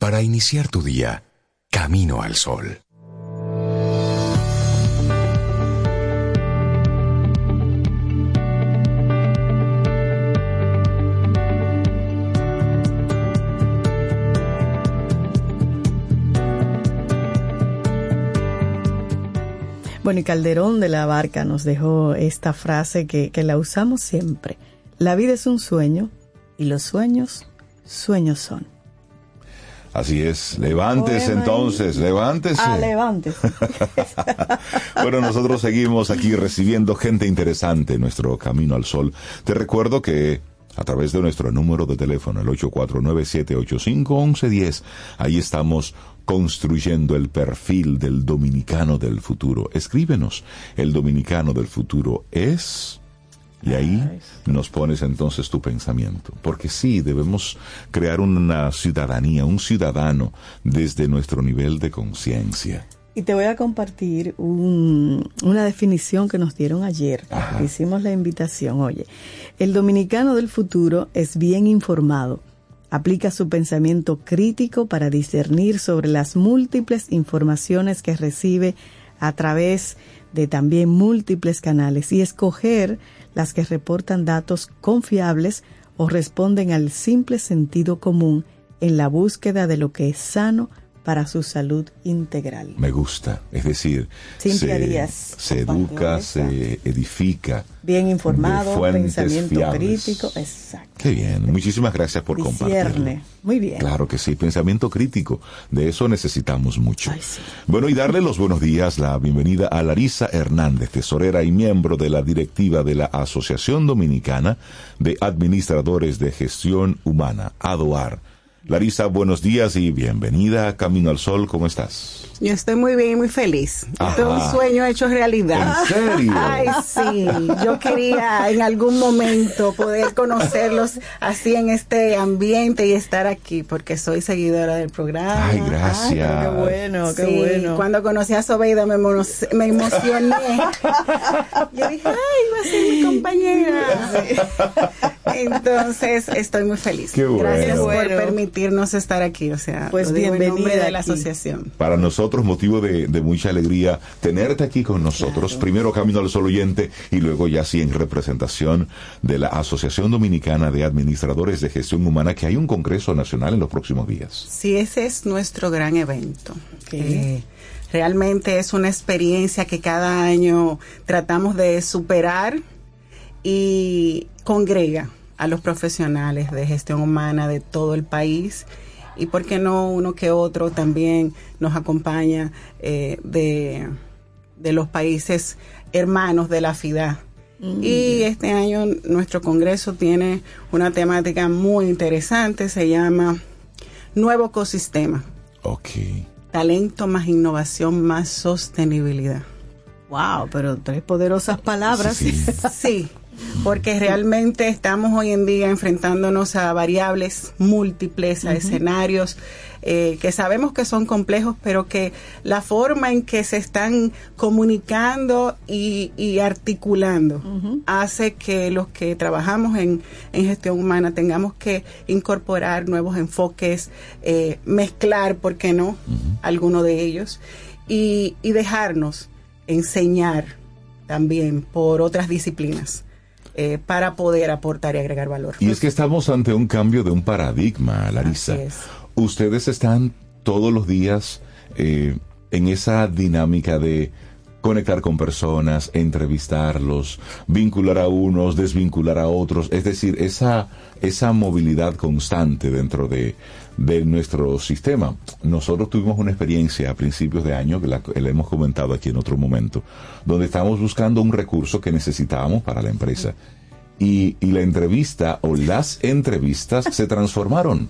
Para iniciar tu día, Camino al Sol. Bueno, y Calderón de la Barca nos dejó esta frase que, que la usamos siempre. La vida es un sueño y los sueños, sueños son. Así es, levántese entonces, levántese. Ah, levántese. [laughs] Bueno, nosotros seguimos aquí recibiendo gente interesante en nuestro Camino al Sol. Te recuerdo que a través de nuestro número de teléfono, el 849-785-1110, ahí estamos construyendo el perfil del dominicano del futuro. Escríbenos, el dominicano del futuro es... Y ahí nos pones entonces tu pensamiento. Porque sí, debemos crear una ciudadanía, un ciudadano desde nuestro nivel de conciencia. Y te voy a compartir un- una definición que nos dieron ayer. Hicimos la invitación. Oye, el dominicano del futuro es bien informado. Aplica su pensamiento crítico para discernir sobre las múltiples informaciones que recibe a través de también múltiples canales y escoger las que reportan datos confiables o responden al simple sentido común en la búsqueda de lo que es sano para su salud integral. Me gusta. Es decir, se, educa, se edifica. Bien informado, pensamiento fiables. crítico, exacto. Qué bien. Muchísimas gracias por compartirlo. Discierne. Muy bien. Claro que sí, pensamiento crítico. De eso necesitamos mucho. Bueno, y darle los buenos días, la bienvenida a Larisa Hernández, tesorera y miembro de la directiva de la Asociación Dominicana de Administradores de Gestión Humana, ADOAR. Larisa, buenos días y bienvenida a Camino al Sol. ¿Cómo estás? Yo estoy muy bien y muy feliz. Esto es un sueño hecho realidad. ¿En serio? [laughs] Ay, sí. Yo quería en algún momento poder conocerlos así en este ambiente y estar aquí porque soy seguidora del programa. Ay, gracias. Qué bueno, qué Sí, bueno. Cuando conocí a Sobeida me, emo- me emocioné. [laughs] Yo dije, ay, va a ser mi compañera. Entonces, estoy muy feliz. Qué bueno. Gracias por bueno. permitirnos estar aquí. O sea, Pues bienvenida de la asociación. Para nosotros motivo de, de mucha alegría tenerte aquí con nosotros. Primero Camino al Sol Oyente y luego ya sí en representación de la Asociación Dominicana de Administradores de Gestión Humana que hay un Congreso Nacional en los próximos días. Sí, ese es nuestro gran evento. Eh, realmente es una experiencia que cada año tratamos de superar y congrega a los profesionales de gestión humana de todo el país y por qué no uno que otro también nos acompaña eh, de, de los países hermanos de la FIDA. Mm, Y este año nuestro congreso tiene una temática muy interesante, se llama Nuevo Ecosistema. Ok. Talento más innovación más sostenibilidad. Wow, pero tres poderosas palabras. Sí, [laughs] porque realmente estamos hoy en día enfrentándonos a variables múltiples, a escenarios eh, que sabemos que son complejos, pero que la forma en que se están comunicando y, y articulando hace que los que trabajamos en, en gestión humana tengamos que incorporar nuevos enfoques, eh, mezclar, ¿por qué no?, alguno de ellos, y, y dejarnos enseñar también por otras disciplinas eh, para poder aportar y agregar valor. Y es que estamos ante un cambio de un paradigma, Larisa. Así es. Ustedes están todos los días eh, en esa dinámica de conectar con personas, entrevistarlos, vincular a unos, desvincular a otros, es decir, esa, esa movilidad constante dentro de, de nuestro sistema. Nosotros tuvimos una experiencia a principios de año, que la, la hemos comentado aquí en otro momento, donde estábamos buscando un recurso que necesitábamos para la empresa. Y, y la entrevista o las entrevistas se transformaron.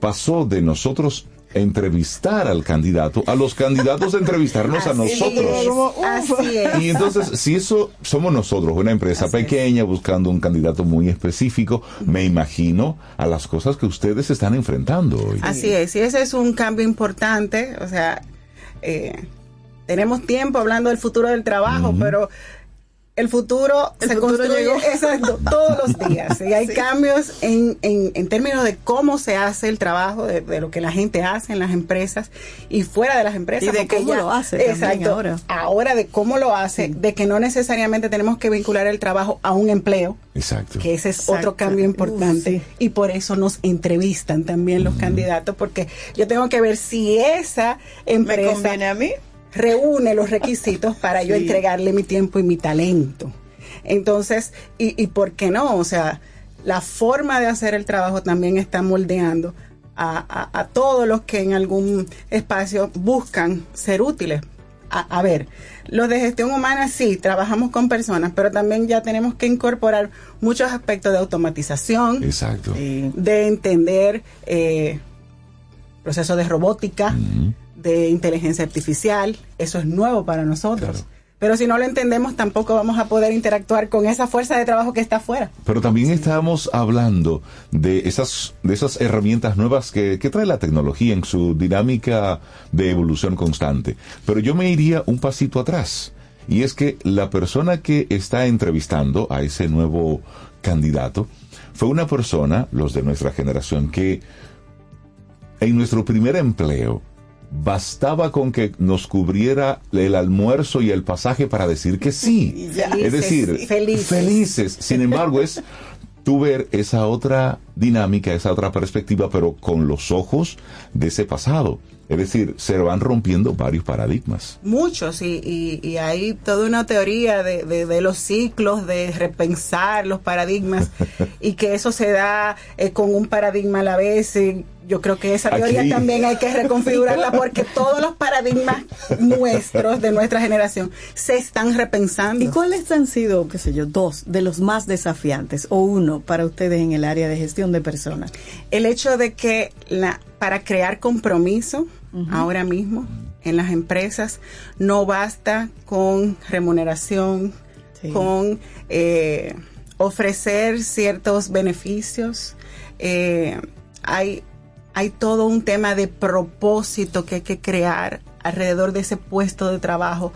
Pasó de nosotros entrevistar al candidato a los candidatos a entrevistarnos a nosotros. es, así es. Y entonces, si eso somos nosotros, una empresa pequeña buscando un candidato muy específico, me imagino a las cosas que ustedes están enfrentando hoy. Así es, y ese es un cambio importante. O sea, eh, tenemos tiempo hablando del futuro del trabajo, pero el futuro El se futuro construye llegó. exacto, todos los [laughs] días. Y hay Sí. cambios en, en, en términos de cómo se hace el trabajo, de, de lo que la gente hace en las empresas y fuera de las empresas. Y de cómo lo hace Exacto. ahora. Ahora de cómo lo hace, de que no necesariamente tenemos que vincular el trabajo a un empleo. Exacto. Que ese es Exacto. otro cambio importante. Y por eso nos entrevistan también los candidatos, porque yo tengo que ver si esa empresa conviene a mí? Reúne los requisitos para yo entregarle mi tiempo y mi talento. Entonces, y, y por qué no? O sea, la forma de hacer el trabajo también está moldeando a, a- a todos los que en algún espacio buscan ser útiles. A, a ver, los de gestión humana sí, trabajamos con personas, pero también ya tenemos que incorporar muchos aspectos de automatización, Exacto. de entender eh, procesos de robótica, de inteligencia artificial. Eso es nuevo para nosotros. Pero si no lo entendemos, tampoco vamos a poder interactuar con esa fuerza de trabajo que está afuera. Pero también estábamos hablando de esas, de esas herramientas nuevas que, que trae la tecnología en su dinámica de evolución constante. Pero yo me iría un pasito atrás. Y es que la persona que está entrevistando a ese nuevo candidato fue una persona, los de nuestra generación, que en nuestro primer empleo bastaba con que nos cubriera el almuerzo y el pasaje para decir que sí. Ya. es decir, Felices, felices. felices. Sin embargo, es tú ver esa otra dinámica, esa otra perspectiva, pero con los ojos de ese pasado. Es decir, se van rompiendo varios paradigmas. Muchos, y, y, y hay toda una teoría de, de, de los ciclos, de repensar los paradigmas, [laughs] y que eso se da eh, con un paradigma a la vez. Yo creo que esa teoría Aquí. también hay que reconfigurarla [laughs] porque todos los paradigmas nuestros, de nuestra generación, se están repensando. ¿Y cuáles han sido, qué sé yo, dos de los más desafiantes o uno para ustedes en el área de gestión de personas? el hecho de que la, para crear compromiso ahora mismo en las empresas no basta con remuneración, con eh, ofrecer ciertos beneficios. Eh, hay, hay todo un tema de propósito que hay que crear alrededor de ese puesto de trabajo.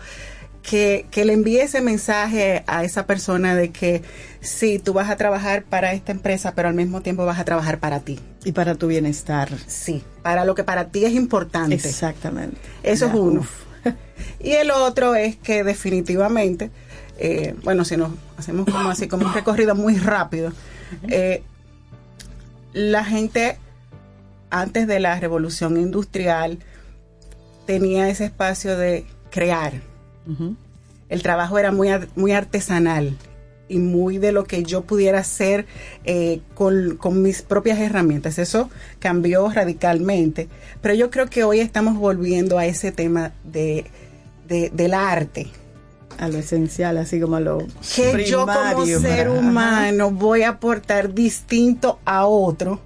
Que, que le envíe ese mensaje a esa persona de que sí, tú vas a trabajar para esta empresa, pero al mismo tiempo vas a trabajar para ti. Y para tu bienestar. Sí, para lo que para ti es importante. Exactamente. Eso Ya, es uno. uf. [laughs] Y el otro es que definitivamente, eh, bueno, si nos hacemos como así, como un recorrido muy rápido, eh, la gente antes de la revolución industrial tenía ese espacio de crear. El trabajo era muy, muy artesanal y muy de lo que yo pudiera hacer eh, con, con mis propias herramientas. Eso cambió radicalmente. Pero yo creo que hoy estamos volviendo a ese tema de, de- del arte. A lo esencial, así como a lo Que yo como ser humano voy a aportar distinto a otro.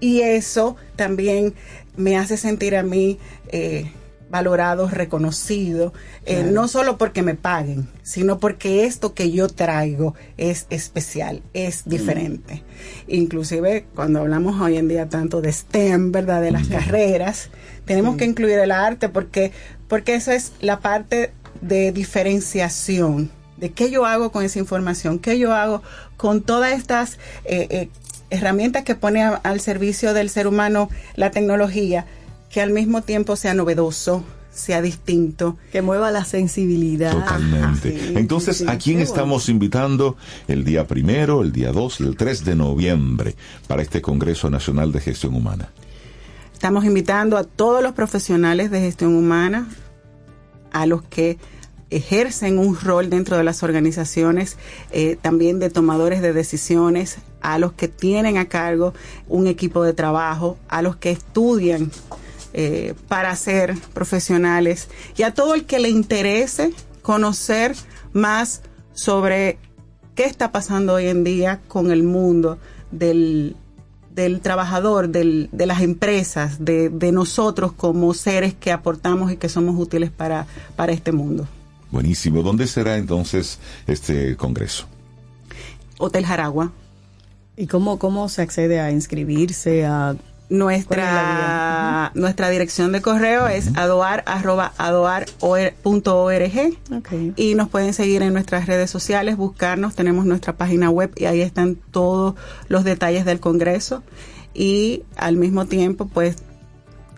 Y eso también me hace sentir a mí eh, valorado, reconocido, eh, Claro. no solo porque me paguen, sino porque esto que yo traigo es especial, es diferente. Inclusive cuando hablamos hoy en día tanto de STEM, ¿verdad? De las carreras, tenemos que incluir el arte porque, porque eso es la parte de diferenciación de qué yo hago con esa información, qué yo hago con todas estas eh, eh, herramientas que pone a- al servicio del ser humano la tecnología, que al mismo tiempo sea novedoso, sea distinto. Que mueva la sensibilidad. Totalmente. Entonces, ¿a quién estamos invitando el día primero, el día 2 y el 3 de noviembre para este Congreso Nacional de Gestión Humana? Estamos invitando a todos los profesionales de gestión humana, a los que ejercen un rol dentro de las organizaciones, eh, también de tomadores de decisiones, a los que tienen a cargo un equipo de trabajo, a los que estudian eh, para ser profesionales y a todo el que le interese conocer más sobre qué está pasando hoy en día con el mundo del, del trabajador, del, de las empresas, de, de nosotros como seres que aportamos y que somos útiles para, para este mundo. Buenísimo. ¿Dónde será entonces este congreso? Hotel Jaragua. ¿Y cómo, cómo se accede a inscribirse? A nuestra nuestra dirección de correo es adoar arroba adoar.org okay. y nos pueden seguir en nuestras redes sociales, buscarnos, tenemos nuestra página web y ahí están todos los detalles del congreso y al mismo tiempo pues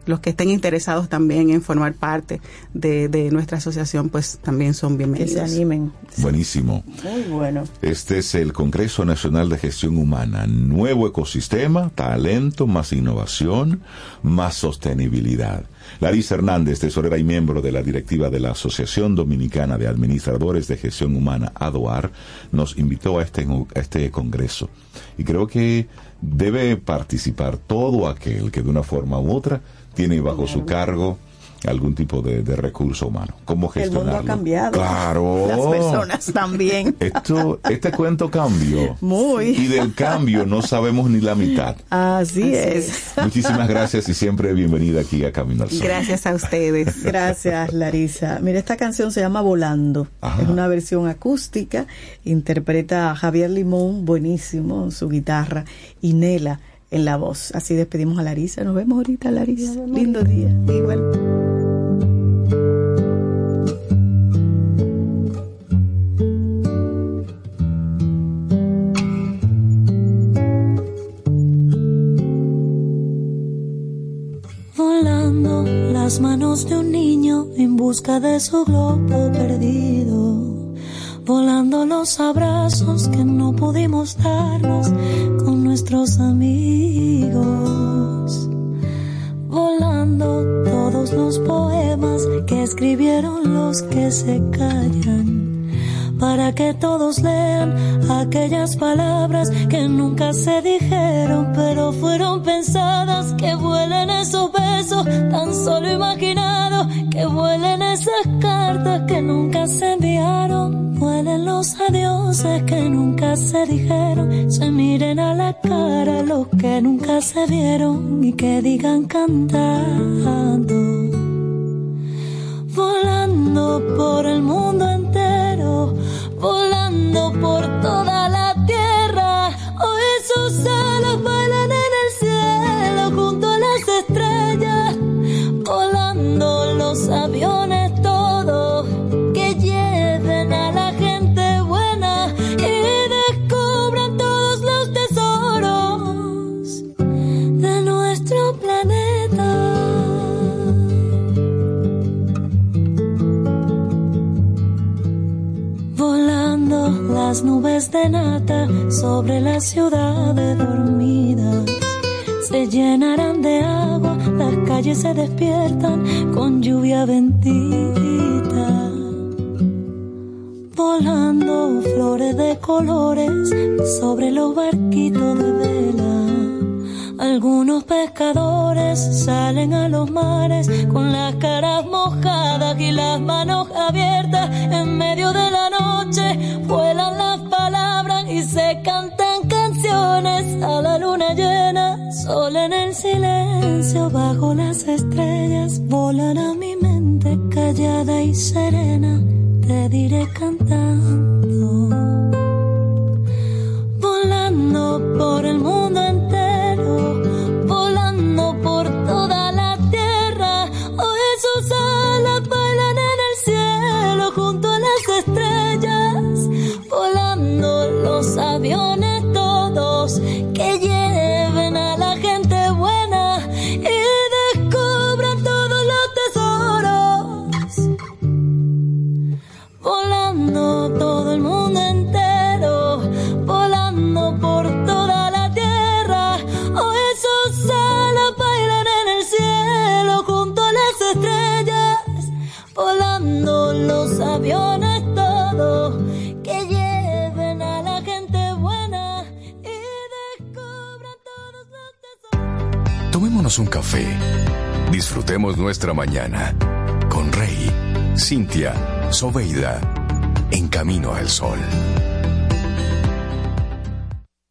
los que estén interesados también en formar parte de, de nuestra asociación, pues también son bienvenidos. Que se animen. Buenísimo. Muy bueno. Este es el Congreso Nacional de Gestión Humana. Nuevo ecosistema, talento, más innovación, más sostenibilidad. Larisa Hernández, tesorera y miembro de la directiva de la Asociación Dominicana de Administradores de Gestión Humana, ADOAR, nos invitó a este, a este congreso. Y creo que debe participar todo aquel que de una forma u otra tiene bajo su cargo algún tipo de, de, recurso humano. ¿Cómo gestionarlo? El mundo ha cambiado. Claro. Las personas también. [laughs] Esto, este cuento cambió. Muy. Y del cambio no sabemos ni la mitad. Así, Así es. es. [laughs] Muchísimas gracias y siempre bienvenida aquí a Camino al Sol. Gracias a ustedes. [laughs] Gracias, Larisa. Mira, esta canción se llama Volando. Ajá. Es una versión acústica. Interpreta a Javier Limón, buenísimo, su guitarra. Y Nela en la voz. Así despedimos a Larisa. Nos vemos ahorita, Larisa. Vemos. Lindo día. Igual. Volando las manos de un niño en busca de su globo perdido volando los abrazos que no pudimos darnos con nuestros amigos, los poemas que escribieron los que se callan. Para que todos lean aquellas palabras que nunca se dijeron, pero fueron pensadas, que vuelen esos besos tan solo imaginados, que vuelen esas cartas que nunca se enviaron Vuelen los adioses que nunca se dijeron, se miren a la cara los que nunca se vieron y que digan cantando. Volando por el mundo entero, volando por toda la tierra, hoy sus alas bailan en el cielo junto a las estrellas, volando los aviones las nubes de nata sobre las ciudades dormidas se llenarán de agua, las calles se despiertan con lluvia bendita. Volando flores de colores sobre los barquitos de vela. Algunos pescadores salen a los mares con las caras mojadas y las manos abiertas en medio de la noche. Vuelan las palabras y se cantan canciones a la luna llena. Sola en el silencio bajo las estrellas volan a mi mente callada y serena. Te diré cantando. Volando por el mundo entero, Tomémonos un café. Disfrutemos nuestra mañana con Rey, Cintia, Soveida, en camino al sol.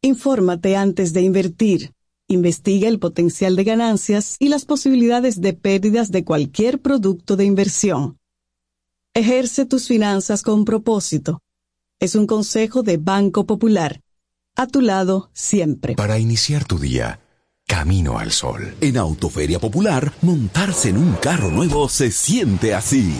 Infórmate antes de invertir. Investiga el potencial de ganancias y las posibilidades de pérdidas de cualquier producto de inversión. Ejerce tus finanzas con propósito. Es un consejo de Banco Popular. A tu lado siempre. Para iniciar tu día, camino al sol. En Autoferia Popular, montarse en un carro nuevo se siente así.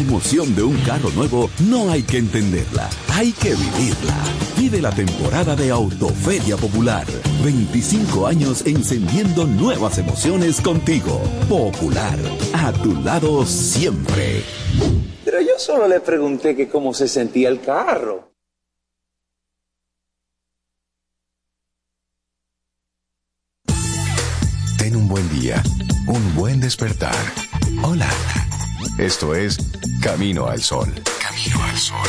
La emoción de un carro nuevo no hay que entenderla, hay que vivirla. Vive la temporada de Autoferia Popular. 25 años encendiendo nuevas emociones contigo. Popular, a tu lado siempre. Pero yo solo le pregunté que cómo se sentía el carro. Ten un buen día, un buen despertar. Hola. Esto es Camino al Sol. Camino al Sol.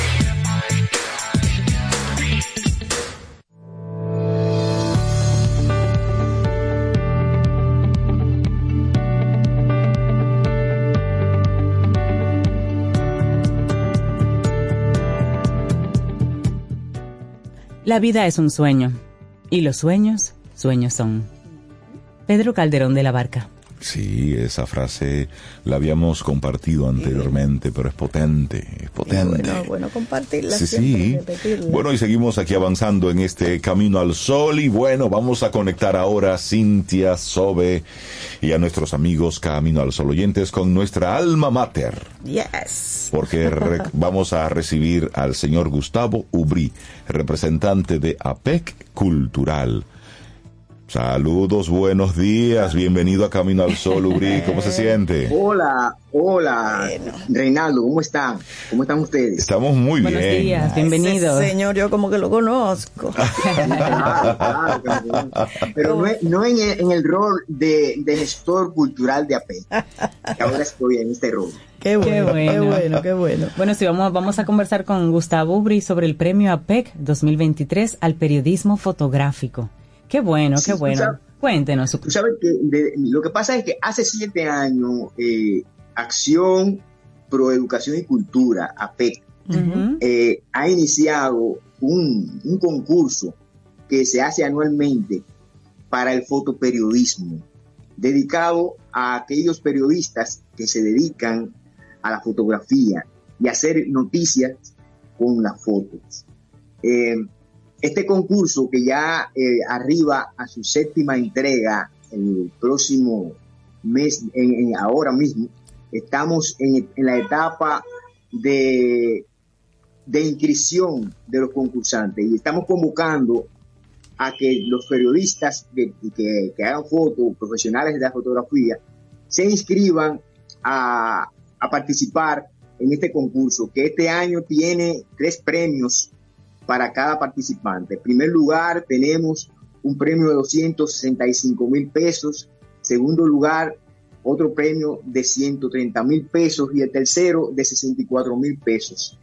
La vida es un sueño. Y los sueños, sueños son. Pedro Calderón de la Barca. Sí, esa frase la habíamos compartido anteriormente, pero es potente, es potente. Bueno, bueno compartirla. Sí, siempre, sí. Bueno, y seguimos aquí avanzando en este camino al sol. Y bueno, vamos a conectar ahora a Cintia, Sobe y a nuestros amigos Camino al Sol oyentes con nuestra alma mater. Yes. Porque [laughs] vamos a recibir al señor Gustavo Ubrí, representante de APEC Cultural. Saludos, buenos días, bienvenido a Camino al Sol, Ubrí, [laughs] ¿cómo se siente? Hola, hola, Reinaldo, ¿cómo están? ¿Cómo están ustedes? Estamos muy Buenos bien. días, bienvenidos. Ese señor, yo como que lo conozco. [laughs] Pero no, es- no en, el, en el rol de, de gestor cultural de AP, que ahora estoy en este rol. Qué bueno, qué bueno, qué bueno. Bueno, sí, vamos, vamos a conversar con Gustavo Ubri sobre el premio APEC 2023 al periodismo fotográfico. Qué bueno, Sí, qué bueno. sabes- Cuéntenos. Tú sabes que de- lo que pasa es que hace siete años, eh, Acción Pro Educación y Cultura, APEC, eh, ha iniciado un, un concurso que se hace anualmente para el fotoperiodismo, dedicado a aquellos periodistas que se dedican a la fotografía y a hacer noticias con las fotos. Eh, este concurso que ya eh, arriba a su séptima entrega el próximo mes, en- ahora mismo, estamos en, la etapa de, inscripción de los concursantes y estamos convocando a que los periodistas que, hagan fotos, profesionales de la fotografía, se inscriban a participar en este concurso, que este año tiene tres premios para cada participante. En primer lugar, tenemos un premio de 265 mil pesos. Segundo lugar, otro premio de 130 mil pesos. Y el tercero, de 64 mil pesos.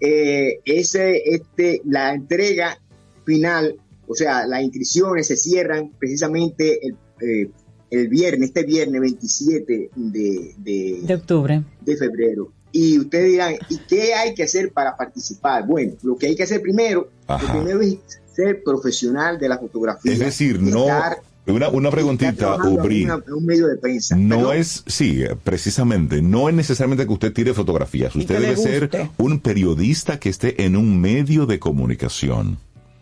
Eh, ese, este, la entrega final, o sea, las inscripciones se cierran precisamente el, eh, el viernes, este viernes 27 de, de, De octubre. de febrero. Y ustedes dirán, ¿y qué hay que hacer para participar? Bueno, lo que hay que hacer primero, Ajá. lo primero es ser profesional de la fotografía. Es decir, no. estar- Una, una preguntita, Ubrí. una- en un medio de prensa. No Perdón. es, sí, precisamente, no es necesariamente que usted tire fotografías. Usted debe ser un periodista que esté en un medio de comunicación.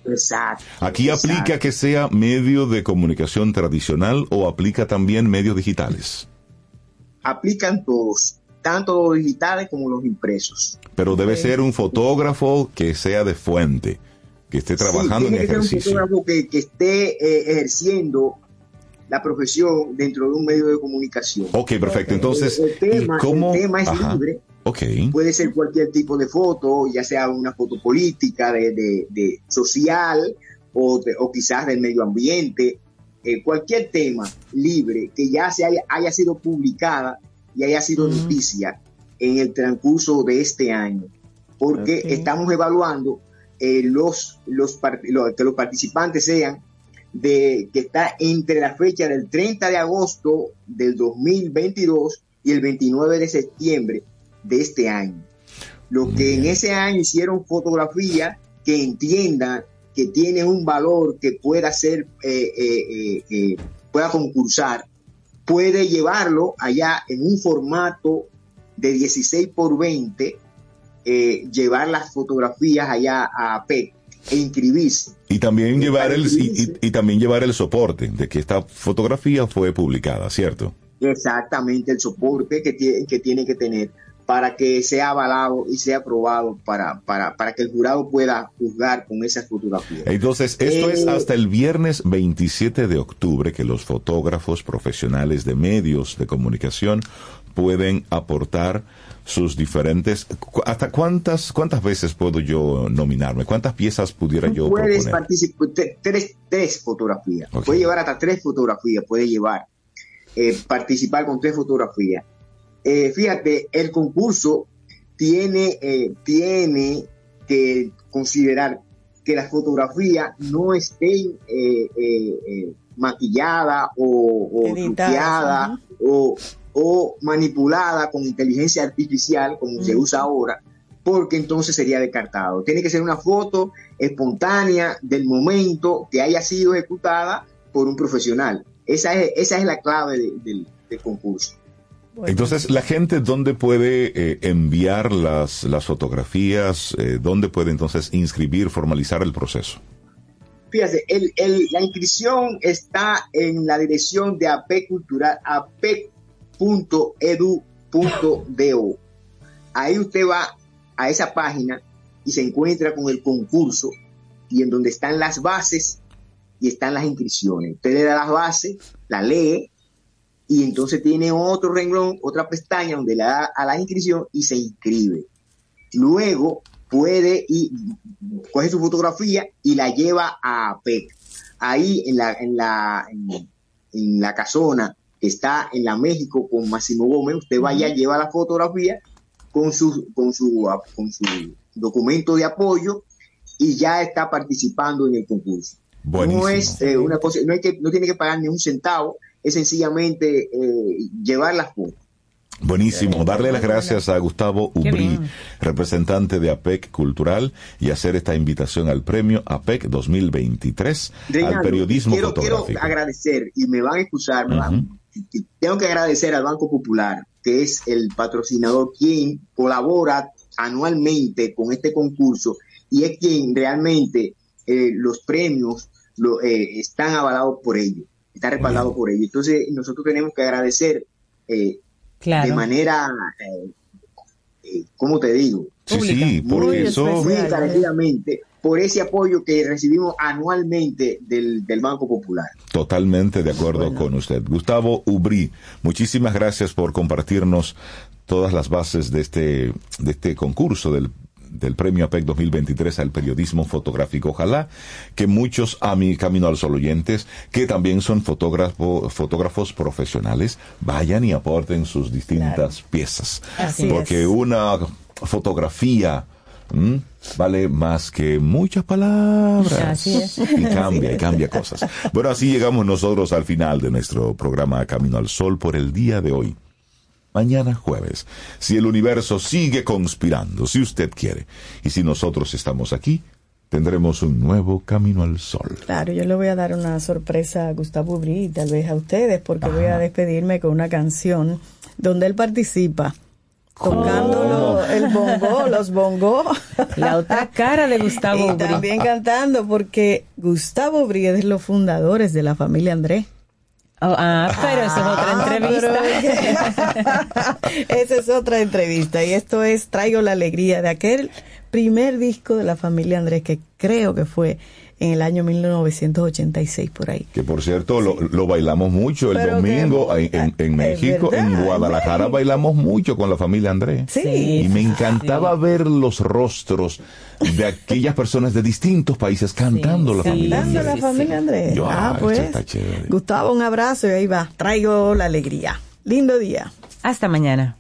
Exacto. Aquí exacto. aplica que sea medio de comunicación tradicional o aplica también medios digitales. Aplican todos, tanto los digitales como los impresos. Pero debe ser un fotógrafo que sea de fuente, que esté trabajando Sí, en que ser un ejercicio. fotógrafo que, que esté eh, ejerciendo la profesión dentro de un medio de comunicación. Ok, perfecto. Entonces, el, el tema, ¿y cómo? el tema es Ajá. libre. Ok. Puede ser cualquier tipo de foto, ya sea una foto política, de, de- de social o, de- o quizás del medio ambiente, eh, cualquier tema libre que ya se haya, haya sido publicada y haya sido noticia en el transcurso de este año, porque estamos evaluando eh, los, los, que los participantes sean de que está entre la fecha del 30 de agosto del 2022 y el 29 de septiembre de este año. Los que en ese año hicieron fotografía que entiendan que tiene un valor que pueda ser, eh, eh, pueda concursar, puede llevarlo allá en un formato de 16 por 20, eh, llevar las fotografías allá a PET e inscribirse. Y también llevar el y, y- y también llevar el soporte de que esta fotografía fue publicada, ¿cierto? exactamente el soporte que que, tiene que tener para que sea avalado y sea aprobado para, para, para que el jurado pueda juzgar con esas fotografías. Entonces, esto es Eh, hasta el viernes 27 de octubre que los fotógrafos profesionales de medios de comunicación pueden aportar sus diferentes hasta cuántas cuántas veces puedo yo nominarme, cuántas piezas pudiera yo puedes proponer. participar, te- tres, tres fotografías. Puede llevar hasta tres fotografías, puede llevar, eh, participar con tres fotografías. Eh, fíjate, el concurso tiene, eh, tiene que considerar que la fotografía no estén eh, maquillada o, o Editadas, o, o manipulada con inteligencia artificial, como se usa ahora, porque entonces sería descartado. Tiene que ser una foto espontánea del momento que haya sido ejecutada por un profesional. Esa es, esa es la clave de- del, del concurso. Entonces, la gente dónde puede eh, enviar las las fotografías, Eh, dónde puede entonces inscribir, formalizar el proceso. Fíjate, el- el- la inscripción está en la dirección de AP Cultural, apec.edu.do. Ahí usted va a esa página y se encuentra con el concurso y en donde están las bases y están las inscripciones. Usted le da las bases, la lee y entonces tiene otro renglón, otra pestaña donde le da a la inscripción y se inscribe. Luego puede y coge su fotografía y la lleva a APEC. Ahí en la, en la, en, en la casona que está en la México con Máximo Gómez, usted vaya, lleva la fotografía con su, con su, con su documento de apoyo y ya está participando en el concurso. Buenísimo. No es eh, una cosa, no, hay que, no tiene que pagar ni un centavo, es sencillamente eh, llevar la foto. Buenísimo. Darle las gracias a Gustavo Ubrí, representante de APEC Cultural, y hacer esta invitación al premio APEC 2023 al Reinaldo, periodismo quiero, quiero fotográfico. agradecer, y me van a excusar, tengo que agradecer al Banco Popular, que es el patrocinador quien colabora anualmente con este concurso y es quien realmente eh, los premios lo, eh, están avalados por ellos, están respaldados por ellos. Entonces nosotros tenemos que agradecer eh, Claro. de manera, eh, eh, ¿cómo te digo? Sí, sí, porque muy, eso- muy encarecidamente por ese apoyo que recibimos anualmente del, del Banco Popular. Totalmente de acuerdo con usted. Gustavo Ubrí, muchísimas gracias por compartirnos todas las bases de este, de este concurso del, del premio APEC 2023 al periodismo fotográfico. Ojalá que muchos a mi Camino al Sol oyentes, que también son fotógrafo, fotógrafos profesionales, vayan y aporten sus distintas piezas. Así Porque es. una fotografía vale más que muchas palabras. Así es. Y cambia, y cambia cosas. Bueno, así llegamos nosotros al final de nuestro programa Camino al Sol por el día de hoy. Mañana jueves, si el universo sigue conspirando, si usted quiere, y si nosotros estamos aquí, tendremos un nuevo Camino al Sol. Claro, yo le voy a dar una sorpresa a Gustavo Ubrí y tal vez a ustedes, porque voy a despedirme con una canción donde él participa, tocando el bongo, los bongos. [laughs] La otra cara de Gustavo Y también cantando, porque Gustavo Ubrí es de los fundadores de la familia Andrés. Oh, ah, pero eso es otra entrevista. [laughs] Esa es otra entrevista y esto es Traigo la alegría de aquel primer disco de la familia Andrés que creo que fue en el año 1986 por ahí. Que por cierto, lo, lo bailamos mucho el Pero domingo que- en, en- en México, verdad, en Guadalajara sí. bailamos mucho con la familia Andrés. Sí. Y me encantaba ver los rostros de aquellas personas de distintos países cantando la familia Cantando Andrés. la familia Andrés. Yo, ah, ah, pues. está chévere. Gustavo, un abrazo y ahí va. Traigo la alegría. Lindo día. Hasta mañana.